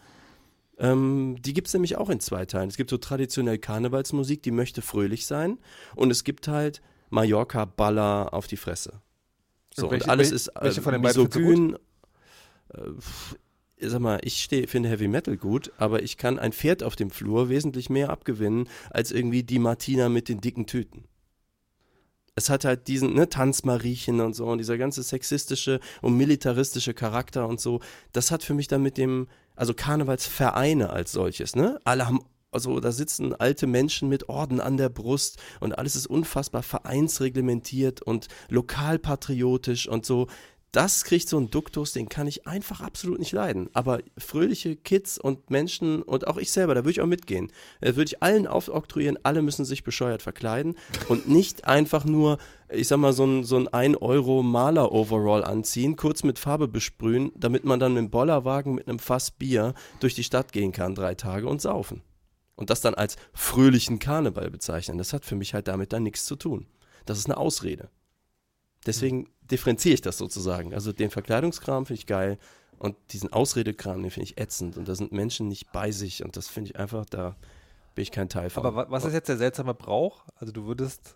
Ähm, die gibt es nämlich auch in zwei Teilen. Es gibt so traditionell Karnevalsmusik, die möchte fröhlich sein. Und es gibt halt Mallorca-Baller auf die Fresse. So, und, welche, und alles ist äh, von den misogyn. Äh, sag mal, ich steh, finde Heavy Metal gut, aber ich kann ein Pferd auf dem Flur wesentlich mehr abgewinnen, als irgendwie die Martina mit den dicken Tüten. Es hat halt diesen ne, Tanzmariechen und so und dieser ganze sexistische und militaristische Charakter und so. Das hat für mich dann mit dem, also Karnevalsvereine als solches, ne? Alle haben, also da sitzen alte Menschen mit Orden an der Brust und alles ist unfassbar vereinsreglementiert und lokalpatriotisch und so. Das kriegt so einen Duktus, den kann ich einfach absolut nicht leiden. Aber fröhliche Kids und Menschen und auch ich selber, da würde ich auch mitgehen. Da würde ich allen aufoktroyieren, alle müssen sich bescheuert verkleiden und nicht einfach nur, ich sag mal, so ein, so ein 1-Euro-Maler-Overall anziehen, kurz mit Farbe besprühen, damit man dann mit dem Bollerwagen mit einem Fass Bier durch die Stadt gehen kann, drei Tage und saufen. Und das dann als fröhlichen Karneval bezeichnen. Das hat für mich halt damit dann nichts zu tun. Das ist eine Ausrede. Deswegen differenziere ich das sozusagen. Also den Verkleidungskram finde ich geil und diesen Ausredekram, den finde ich ätzend. Und da sind Menschen nicht bei sich und das finde ich einfach, da bin ich kein Teil von. Aber wa- was ist jetzt der seltsame Brauch? Also du würdest.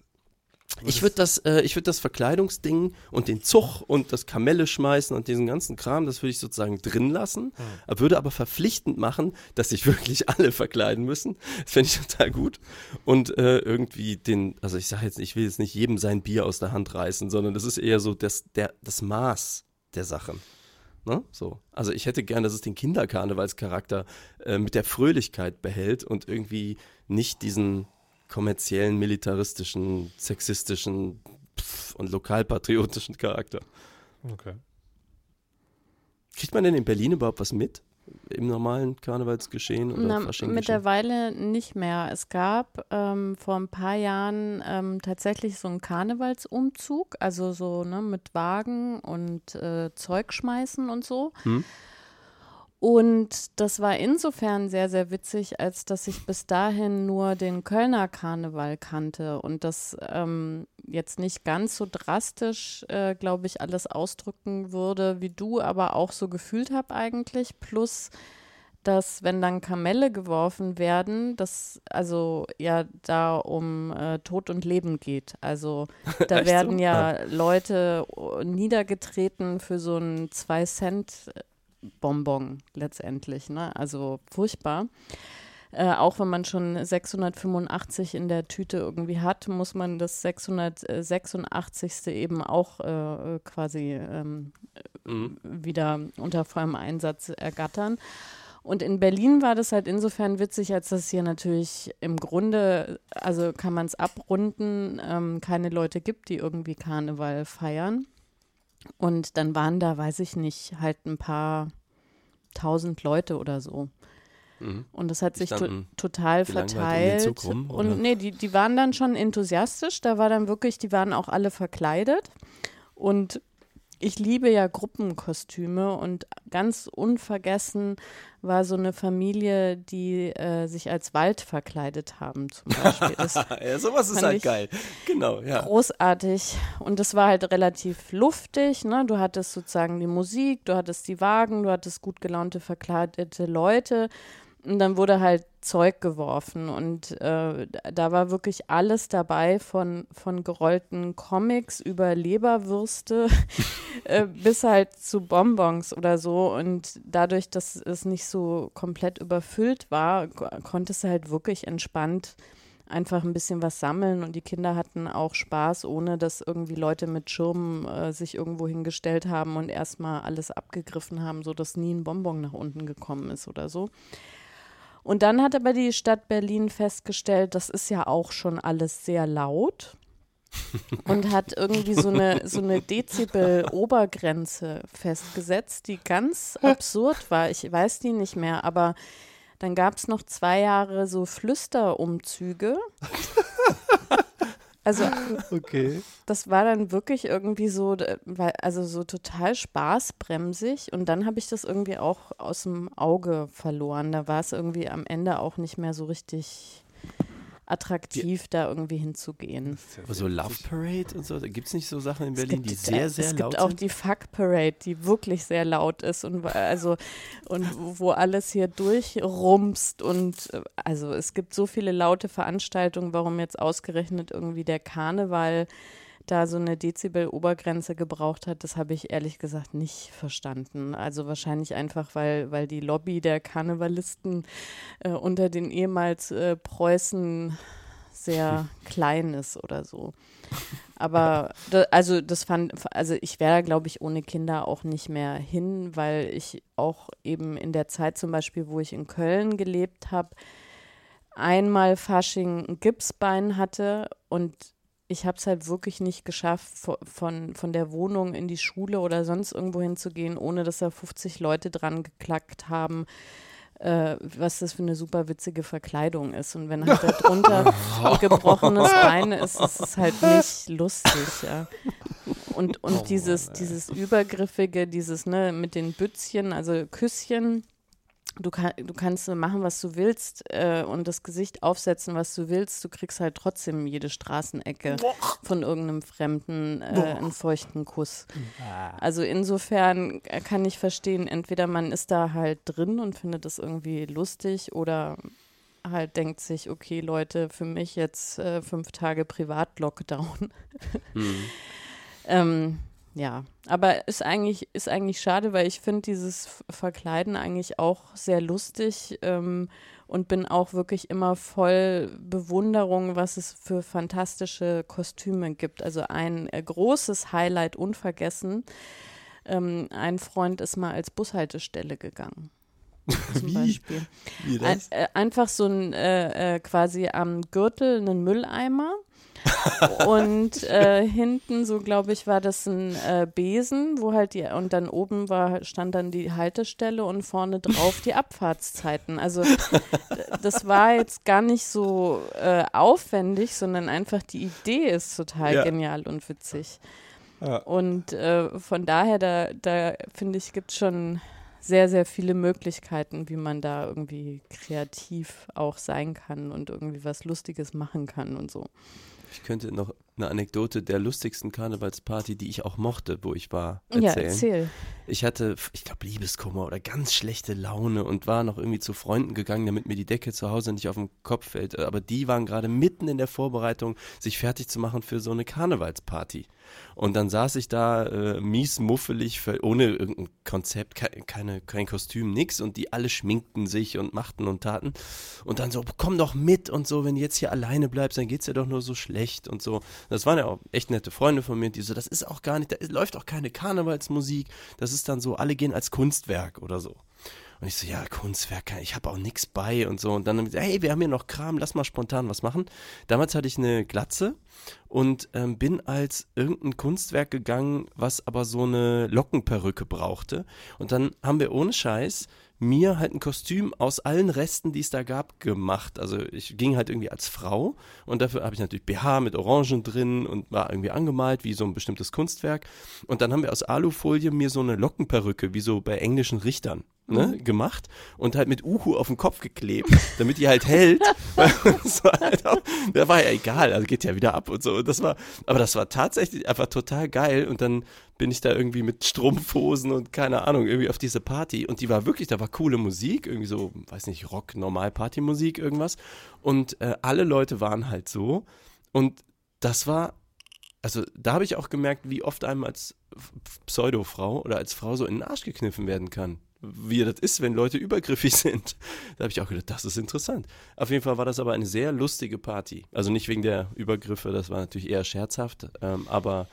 Ich würde das, äh, ich würd das Verkleidungsding und den Zug und das Kamelle schmeißen und diesen ganzen Kram, das würde ich sozusagen drin lassen, äh, würde aber verpflichtend machen, dass sich wirklich alle verkleiden müssen. Das fände ich total gut. Und äh, irgendwie den, also ich sage jetzt, ich will jetzt nicht jedem sein Bier aus der Hand reißen, sondern das ist eher so das, der, das Maß der Sache. Ne? So. Also ich hätte gern, dass es den Kinderkarnevalscharakter äh, mit der Fröhlichkeit behält und irgendwie nicht diesen kommerziellen, militaristischen, sexistischen pff, und lokalpatriotischen Charakter. Okay. Kriegt man denn in Berlin überhaupt was mit? Im normalen Karnevalsgeschehen oder Na, mittlerweile nicht mehr. Es gab ähm, vor ein paar Jahren ähm, tatsächlich so einen Karnevalsumzug, also so ne, mit Wagen und äh, Zeug schmeißen und so. Hm? Und das war insofern sehr, sehr witzig, als dass ich bis dahin nur den Kölner Karneval kannte und das ähm, jetzt nicht ganz so drastisch, äh, glaube ich, alles ausdrücken würde, wie du, aber auch so gefühlt habe eigentlich. Plus, dass wenn dann Kamelle geworfen werden, das also ja da um äh, Tod und Leben geht. Also da Echt so? werden ja Leute äh, niedergetreten für so einen 2 Cent Bonbon letztendlich, ne? Also furchtbar. Äh, auch wenn man schon 685 in der Tüte irgendwie hat, muss man das 686. eben auch äh, quasi ähm, Mhm. wieder unter vollem Einsatz ergattern. Und in Berlin war das halt insofern witzig, als dass hier natürlich im Grunde, also kann man es abrunden, ähm, keine Leute gibt, die irgendwie Karneval feiern. Und dann waren da, weiß ich nicht, halt ein paar tausend Leute oder so. Mhm. Und das hat sich to total verteilt. Rum, und nee, die, die waren dann schon enthusiastisch. Da war dann wirklich, die waren auch alle verkleidet. Und ich liebe ja Gruppenkostüme und ganz unvergessen war so eine Familie, die äh, sich als Wald verkleidet haben zum Beispiel. Das ja, sowas ist halt geil. Genau, ja. großartig. Und das war halt relativ luftig. Ne? Du hattest sozusagen die Musik, du hattest die Wagen, du hattest gut gelaunte, verkleidete Leute. Und dann wurde halt Zeug geworfen. Und äh, da war wirklich alles dabei, von, von gerollten Comics über Leberwürste äh, bis halt zu Bonbons oder so. Und dadurch, dass es nicht so komplett überfüllt war, ko- konntest du halt wirklich entspannt einfach ein bisschen was sammeln und die Kinder hatten auch Spaß, ohne dass irgendwie Leute mit Schirmen äh, sich irgendwo hingestellt haben und erstmal alles abgegriffen haben, sodass nie ein Bonbon nach unten gekommen ist oder so. Und dann hat aber die Stadt Berlin festgestellt, das ist ja auch schon alles sehr laut und hat irgendwie so eine, so eine Dezibel-Obergrenze festgesetzt, die ganz absurd war. Ich weiß die nicht mehr, aber dann gab es noch zwei Jahre so Flüsterumzüge. Also Okay. das war dann wirklich irgendwie so, also so total spaßbremsig und dann habe ich das irgendwie auch aus dem Auge verloren. Da war es irgendwie am Ende auch nicht mehr so richtig attraktiv, da irgendwie hinzugehen. Aber so Love Parade und so, da gibt es nicht so Sachen in Berlin, gibt, die sehr, sehr es laut sind? Es gibt auch die Fuck Parade, die wirklich sehr laut ist und also und wo alles hier durchrumst und also es gibt so viele laute Veranstaltungen, warum jetzt ausgerechnet irgendwie der Karneval da so eine Dezibel-Obergrenze gebraucht hat, das habe ich ehrlich gesagt nicht verstanden. Also wahrscheinlich einfach, weil, weil die Lobby der Karnevalisten äh, unter den ehemals äh, Preußen sehr klein ist oder so. Aber da, also das fand, also ich wäre, glaube ich, ohne Kinder auch nicht mehr hin, weil ich auch eben in der Zeit zum Beispiel, wo ich in Köln gelebt habe, einmal Fasching ein Gipsbein hatte und ich habe es halt wirklich nicht geschafft, von, von der Wohnung in die Schule oder sonst irgendwo hinzugehen, ohne dass da 50 Leute dran geklackt haben, äh, was das für eine super witzige Verkleidung ist. Und wenn halt da drunter ein gebrochenes Bein ist, ist es halt nicht lustig, ja. Und, und oh dieses, Mann, dieses Übergriffige, dieses, ne, mit den Bützchen, also Küsschen, du, kann, du kannst machen, was du willst äh, und das Gesicht aufsetzen, was du willst. Du kriegst halt trotzdem jede Straßenecke von irgendeinem Fremden äh, einen feuchten Kuss. Also insofern kann ich verstehen, entweder man ist da halt drin und findet das irgendwie lustig oder halt denkt sich, okay Leute, für mich jetzt äh, fünf Tage Privat-Lockdown. Mhm. ähm, ja, aber ist eigentlich, ist eigentlich schade, weil ich finde dieses Verkleiden eigentlich auch sehr lustig ähm, und bin auch wirklich immer voll Bewunderung, was es für fantastische Kostüme gibt. Also ein äh, großes Highlight unvergessen. Ähm, ein Freund ist mal als Bushaltestelle gegangen. Zum Wie? Beispiel. Wie das? Ein, äh, einfach so ein äh, äh quasi am Gürtel einen Mülleimer und äh, hinten, so glaube ich, war das ein äh, Besen, wo halt die, und dann oben war, stand dann die Haltestelle und vorne drauf die Abfahrtszeiten. Also das war jetzt gar nicht so äh, aufwendig, sondern einfach die Idee ist total ja. genial und witzig. Ja. Und äh, von daher, da, da finde ich, gibt es schon sehr, sehr viele Möglichkeiten, wie man da irgendwie kreativ auch sein kann und irgendwie was Lustiges machen kann und so. Ich könnte noch eine Anekdote der lustigsten Karnevalsparty, die ich auch mochte, wo ich war, erzählen. Ja, erzähl. Ich hatte, ich glaube, Liebeskummer oder ganz schlechte Laune und war noch irgendwie zu Freunden gegangen, damit mir die Decke zu Hause nicht auf den Kopf fällt. Aber die waren gerade mitten in der Vorbereitung, sich fertig zu machen für so eine Karnevalsparty. Und dann saß ich da äh, mies muffelig, ohne irgendein Konzept, ke keine, kein Kostüm, nix. Und die alle schminkten sich und machten und taten. Und dann so, komm doch mit und so, wenn du jetzt hier alleine bleibst, dann geht's dir doch nur so schlecht und so. Das waren ja auch echt nette Freunde von mir, die so, das ist auch gar nicht, da läuft auch keine Karnevalsmusik. Das ist dann so, alle gehen als Kunstwerk oder so. Und ich so, ja, Kunstwerk, ich habe auch nichts bei und so. Und dann, hey, wir haben hier noch Kram, lass mal spontan was machen. Damals hatte ich eine Glatze und ähm, bin als irgendein Kunstwerk gegangen, was aber so eine Lockenperücke brauchte. Und dann haben wir ohne Scheiß mir halt ein Kostüm aus allen Resten, die es da gab, gemacht. Also ich ging halt irgendwie als Frau und dafür habe ich natürlich BH mit Orangen drin und war irgendwie angemalt wie so ein bestimmtes Kunstwerk. Und dann haben wir aus Alufolie mir so eine Lockenperücke, wie so bei englischen Richtern ne, mhm. gemacht und halt mit Uhu auf den Kopf geklebt, damit die halt hält. das war halt auch, da war ja egal, also geht ja wieder ab und so. Und das war, aber das war tatsächlich einfach total geil. Und dann bin ich da irgendwie mit Strumpfhosen und keine Ahnung, irgendwie auf diese Party. Und die war wirklich, da war coole Musik, irgendwie so, weiß nicht, Rock, Normal Partymusik, irgendwas. Und äh, alle Leute waren halt so. Und das war also da habe ich auch gemerkt, wie oft einem als Pseudo-Frau oder als Frau so in den Arsch gekniffen werden kann wie das ist, wenn Leute übergriffig sind. Da habe ich auch gedacht, das ist interessant. Auf jeden Fall war das aber eine sehr lustige Party. Also nicht wegen der Übergriffe, das war natürlich eher scherzhaft, ähm, aber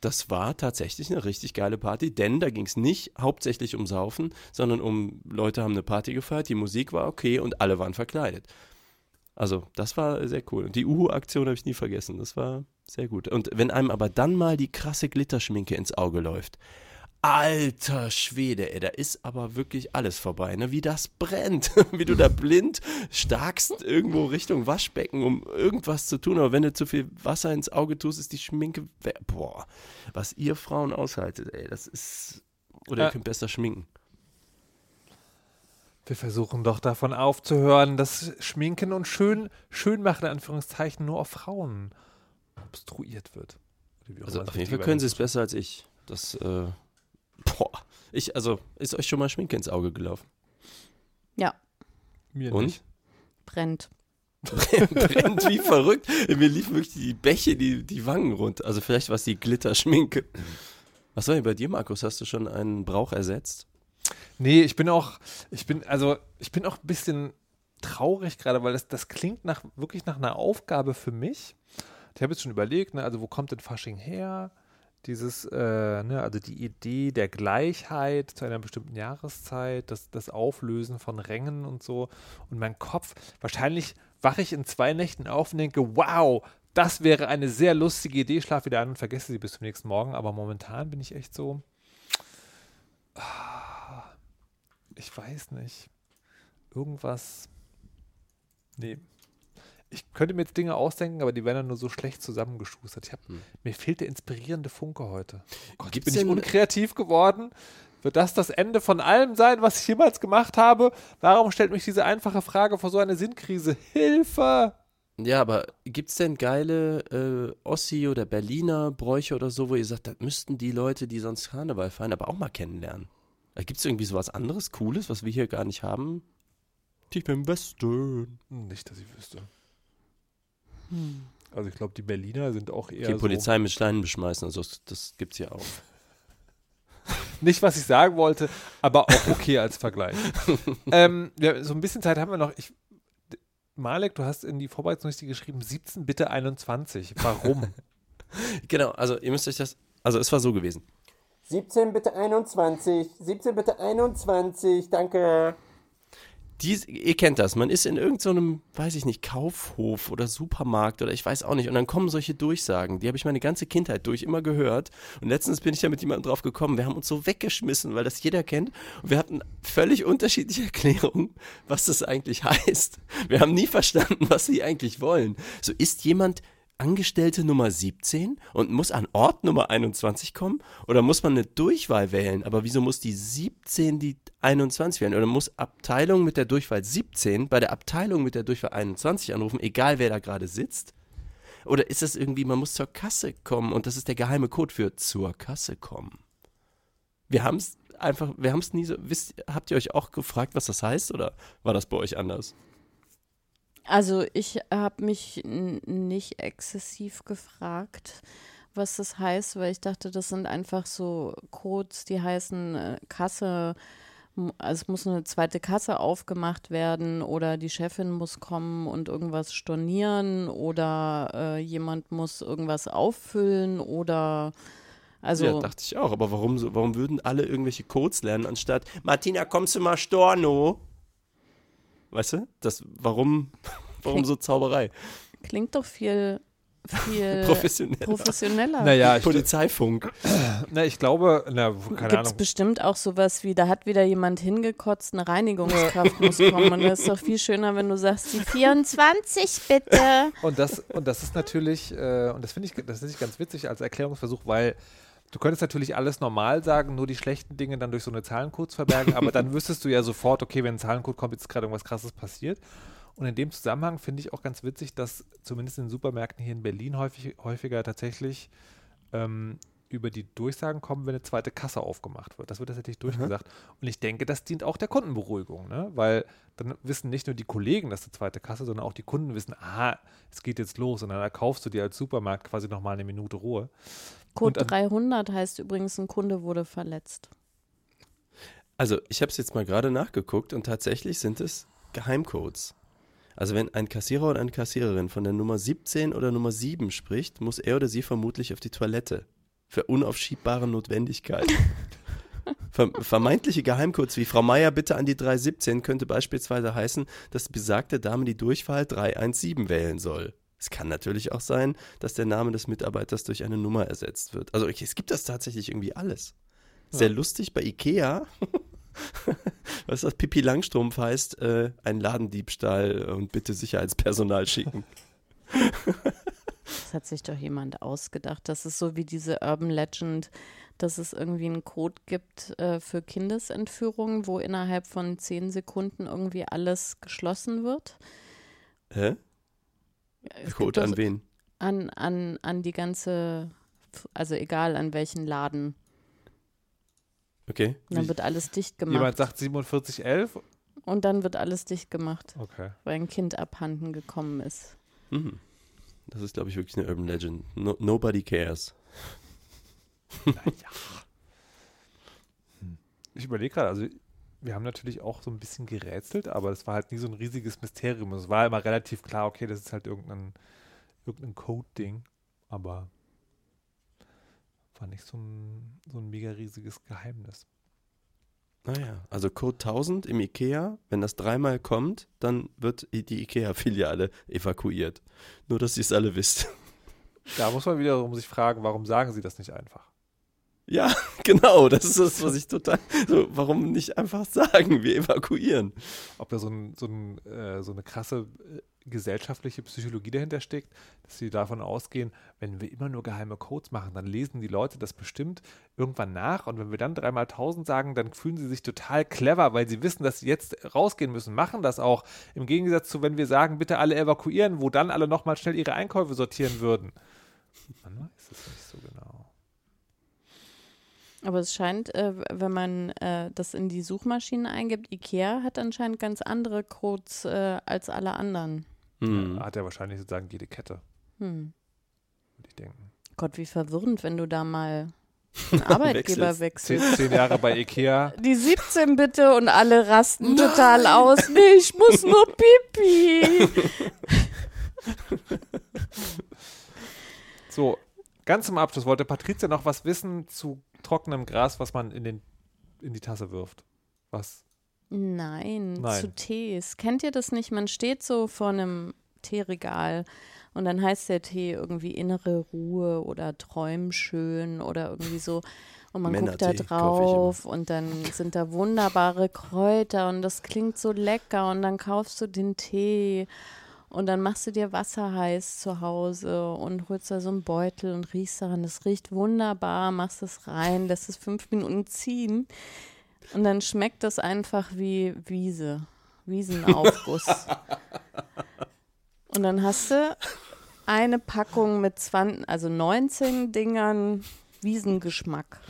das war tatsächlich eine richtig geile Party, denn da ging es nicht hauptsächlich um Saufen, sondern um Leute haben eine Party gefeiert, die Musik war okay und alle waren verkleidet. Also, das war sehr cool. Und die Uhu-Aktion habe ich nie vergessen. Das war sehr gut. Und wenn einem aber dann mal die krasse Glitterschminke ins Auge läuft, Alter Schwede, ey, da ist aber wirklich alles vorbei, ne? Wie das brennt, wie du da blind starkst irgendwo Richtung Waschbecken, um irgendwas zu tun. Aber wenn du zu viel Wasser ins Auge tust, ist die Schminke weg. Boah, was ihr Frauen aushaltet, ey, das ist. Oder ihr könnt besser schminken. Wir versuchen doch davon aufzuhören, dass Schminken und schön, Schönmachen, in Anführungszeichen, nur auf Frauen obstruiert wird. Also auf jeden Fall können sie es besser als ich. Das, äh, boah, ich, also, ist euch schon mal Schminke ins Auge gelaufen? Ja. Mir Und? nicht. Brennt. Brennt wie verrückt. Mir liefen wirklich die Bäche, die, die Wangen runter. Also vielleicht war es die Glitterschminke. Was war denn bei dir, Markus? Hast du schon einen Brauch ersetzt? Nee, ich bin auch, ich bin, also, ich bin auch ein bisschen traurig gerade, weil das, das klingt nach, wirklich nach einer Aufgabe für mich. Ich habe jetzt schon überlegt, ne, also wo kommt denn Fasching her? Dieses, äh, ne, also die Idee der Gleichheit zu einer bestimmten Jahreszeit, das, das Auflösen von Rängen und so. Und mein Kopf, wahrscheinlich wache ich in zwei Nächten auf und denke, wow, das wäre eine sehr lustige Idee, schlaf wieder ein und vergesse sie bis zum nächsten Morgen. Aber momentan bin ich echt so, ah, ich weiß nicht, irgendwas, nee. Ich könnte mir jetzt Dinge ausdenken, aber die werden dann nur so schlecht zusammengeschustert. Ich hab, Hm. Mir fehlt der inspirierende Funke heute. Oh Gott, Gibt's bin ich unkreativ geworden? Wird das das Ende von allem sein, was ich jemals gemacht habe? Warum stellt mich diese einfache Frage vor so eine Sinnkrise? Hilfe! Ja, aber gibt's denn geile äh, Ossi oder Berliner Bräuche oder so, wo ihr sagt, das müssten die Leute, die sonst Karneval feiern, aber auch mal kennenlernen? Gibt es irgendwie sowas anderes, Cooles, was wir hier gar nicht haben? Tief im Westen. Nicht, dass ich wüsste. Also ich glaube, die Berliner sind auch eher Die so Polizei mit Steinen beschmeißen, also das, das gibt's ja auch. Nicht, was ich sagen wollte, aber auch okay als Vergleich. ähm, ja, so ein bisschen Zeit haben wir noch. Ich, Malek, du hast in die Vorbereitungsliste geschrieben, 17 bitte 21. Warum? Genau, also ihr müsst euch das, also es war so gewesen. 17 bitte 21, 17 bitte 21, danke. Dies, ihr kennt das, man ist in irgendeinem, weiß ich nicht, Kaufhof oder Supermarkt oder ich weiß auch nicht und dann kommen solche Durchsagen, die habe ich meine ganze Kindheit durch immer gehört und letztens bin ich ja mit jemandem drauf gekommen, wir haben uns so weggeschmissen, weil das jeder kennt und wir hatten völlig unterschiedliche Erklärungen, was das eigentlich heißt. Wir haben nie verstanden, was sie eigentlich wollen. So ist jemand Angestellte Nummer 17 und muss an Ort Nummer 21 kommen? Oder muss man eine Durchwahl wählen? Aber wieso muss die 17 die 21 wählen? Oder muss Abteilung mit der Durchwahl 17 bei der Abteilung mit der Durchwahl 21 anrufen, egal wer da gerade sitzt? Oder ist es irgendwie, man muss zur Kasse kommen und das ist der geheime Code für zur Kasse kommen? Wir haben es einfach, wir haben es nie so, wisst, habt ihr euch auch gefragt, was das heißt? Oder war das bei euch anders? Also ich habe mich nicht exzessiv gefragt, was das heißt, weil ich dachte, das sind einfach so Codes, die heißen äh, Kasse, also es muss eine zweite Kasse aufgemacht werden oder die Chefin muss kommen und irgendwas stornieren oder äh, jemand muss irgendwas auffüllen oder also ja, dachte ich auch. Aber warum, warum würden alle irgendwelche Codes lernen, anstatt Martina, kommst du mal Storno? Weißt du? Das, warum, warum so Zauberei? klingt doch viel, viel Professioneller. professioneller. naja, ich, Polizeiffunk. na, ich glaube, na, keine Gibt es Ahnung. bestimmt auch sowas wie, da hat wieder jemand hingekotzt, eine Reinigungskraft muss kommen. Und das ist doch viel schöner, wenn du sagst, die 24 bitte. Und das, und das ist natürlich, äh, und das finde ich, das finde ich ganz witzig als Erklärungsversuch, weil du könntest natürlich alles normal sagen, nur die schlechten Dinge dann durch so eine Zahlencodes verbergen, aber dann wüsstest du ja sofort, okay, wenn ein Zahlencode kommt, jetzt ist gerade irgendwas krasses passiert. Und in dem Zusammenhang finde ich auch ganz witzig, dass zumindest in den Supermärkten hier in Berlin häufig, häufiger tatsächlich ähm, über die Durchsagen kommen, wenn eine zweite Kasse aufgemacht wird. Das wird tatsächlich durchgesagt. Und ich denke, das dient auch der Kundenberuhigung, ne? weil dann wissen nicht nur die Kollegen, dass eine zweite Kasse, sondern auch die Kunden wissen, ah, es geht jetzt los und dann erkaufst du dir als Supermarkt quasi nochmal eine Minute Ruhe. Code Und an- 300 heißt übrigens, ein Kunde wurde verletzt. Also, ich habe es jetzt mal gerade nachgeguckt und tatsächlich sind es Geheimcodes. Also, wenn ein Kassierer oder eine Kassiererin von der Nummer 17 oder Nummer 7 spricht, muss er oder sie vermutlich auf die Toilette. Für unaufschiebbare Notwendigkeiten. Ver vermeintliche Geheimcodes wie Frau Meier bitte an die 317 könnte beispielsweise heißen, dass besagte Dame die Durchwahl 317 wählen soll. Es kann natürlich auch sein, dass der Name des Mitarbeiters durch eine Nummer ersetzt wird. Also okay, es gibt das tatsächlich irgendwie alles. Sehr lustig bei Ikea. Was das Pipi Langstrumpf heißt, äh, ein Ladendiebstahl und bitte Sicherheitspersonal schicken. Das hat sich doch jemand ausgedacht. Das ist so wie diese Urban Legend, dass es irgendwie einen Code gibt äh, für Kindesentführungen, wo innerhalb von zehn Sekunden irgendwie alles geschlossen wird. Hä? Code an wen? An, an, an die ganze, also egal an welchen Laden. Okay. Und dann wird alles dicht gemacht. Jemand sagt 4711? Und dann wird alles dicht gemacht, Okay. weil ein Kind abhanden gekommen ist. Mhm. Das ist, glaube ich, wirklich eine Urban Legend. No, nobody cares. Ich überlege gerade, also wir haben natürlich auch so ein bisschen gerätselt, aber es war halt nie so ein riesiges Mysterium. Es war immer relativ klar, okay, das ist halt irgendein, irgendein Code-Ding, aber war nicht so ein, so ein mega riesiges Geheimnis. Naja, also Code 1000 im Ikea, wenn das dreimal kommt, dann wird die Ikea-Filiale evakuiert. Nur, dass ihr es alle wisst. Da muss man wiederum sich fragen, warum sagen sie das nicht einfach? Ja, genau, das ist das, was ich total. So, warum nicht einfach sagen, wir evakuieren? Ob da so, ein, so, ein, äh, so eine krasse äh, gesellschaftliche Psychologie dahinter steckt, dass sie davon ausgehen, wenn wir immer nur geheime Codes machen, dann lesen die Leute das bestimmt irgendwann nach und wenn wir dann dreimal tausend sagen, dann fühlen sie sich total clever, weil sie wissen, dass sie jetzt rausgehen müssen, machen das auch. Im Gegensatz zu, wenn wir sagen, bitte alle evakuieren, wo dann alle nochmal schnell ihre Einkäufe sortieren würden. Man weiß es nicht so genau. Aber es scheint, äh, wenn man äh, das in die Suchmaschine eingibt, Ikea hat anscheinend ganz andere Codes äh, als alle anderen. Hm. Hat ja wahrscheinlich sozusagen jede Kette, Hm. würde ich denken. Gott, wie verwirrend, wenn du da mal einen Arbeitgeber Wechselst. Zehn, wechselst. zehn Jahre bei Ikea. Die 17 bitte und alle rasten total aus. Nee, ich muss nur pipi. So, ganz zum Abschluss wollte Patricia noch was wissen zu trockenem Gras, was man in, den, in die Tasse wirft. Was? Nein, Nein. zu Tees. Kennt ihr das nicht? Man steht so vor einem Teeregal und dann heißt der Tee irgendwie innere Ruhe oder träumschön oder irgendwie so. Und man guckt da drauf und dann sind da wunderbare Kräuter und das klingt so lecker und dann kaufst du den Tee und dann machst du dir Wasser heiß zu Hause und holst da so einen Beutel und riechst daran. Das riecht wunderbar, machst es rein, lässt es fünf Minuten ziehen und dann schmeckt das einfach wie Wiese, Wiesenaufguss. und dann hast du eine Packung mit 20, also 19 Dingern Wiesengeschmack.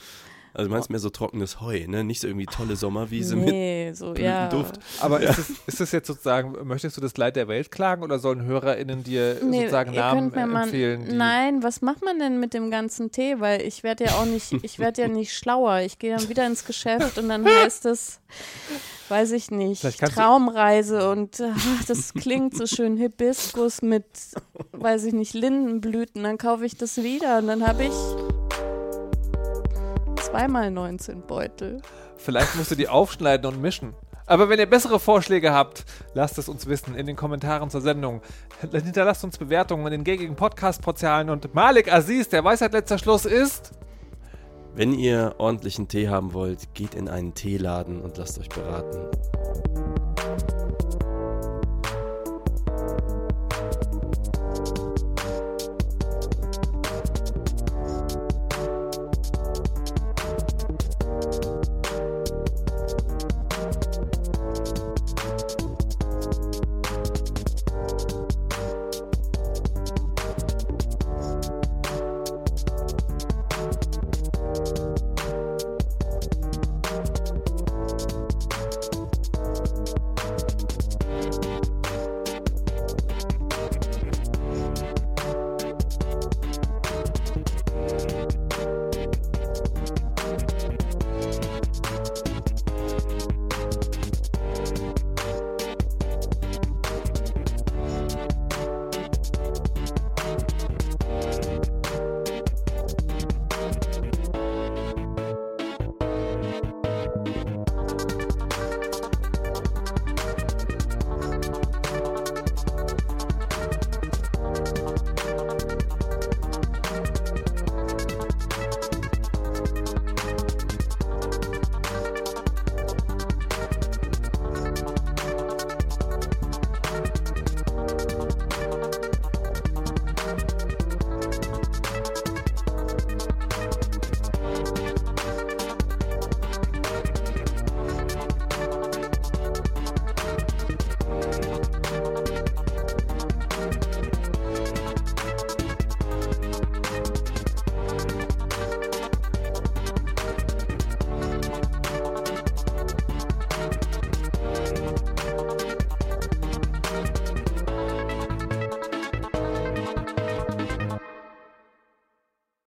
Also du meinst mehr so trockenes Heu, ne? Nicht so irgendwie tolle Sommerwiese mit nee, so, ja. Blütenduft. Aber ist, es, ist es jetzt sozusagen, möchtest du das Leid der Welt klagen oder sollen HörerInnen dir Nee, sozusagen Namen mal, empfehlen? Nein, was macht man denn mit dem ganzen Tee? Weil ich werde ja auch nicht, ich werde ja nicht schlauer. Ich gehe dann wieder ins Geschäft und dann heißt es, weiß ich nicht, Traumreise und ach, das klingt so schön Hibiskus mit, weiß ich nicht, Lindenblüten. Dann kaufe ich das wieder und dann habe ich zweimal 19 Beutel. Vielleicht musst du die aufschneiden und mischen. Aber wenn ihr bessere Vorschläge habt, lasst es uns wissen in den Kommentaren zur Sendung. Hinterlasst uns Bewertungen in den gängigen Podcast-Portalen und Malik Aziz, der Weisheit letzter Schluss ist. Wenn ihr ordentlichen Tee haben wollt, geht in einen Teeladen und lasst euch beraten.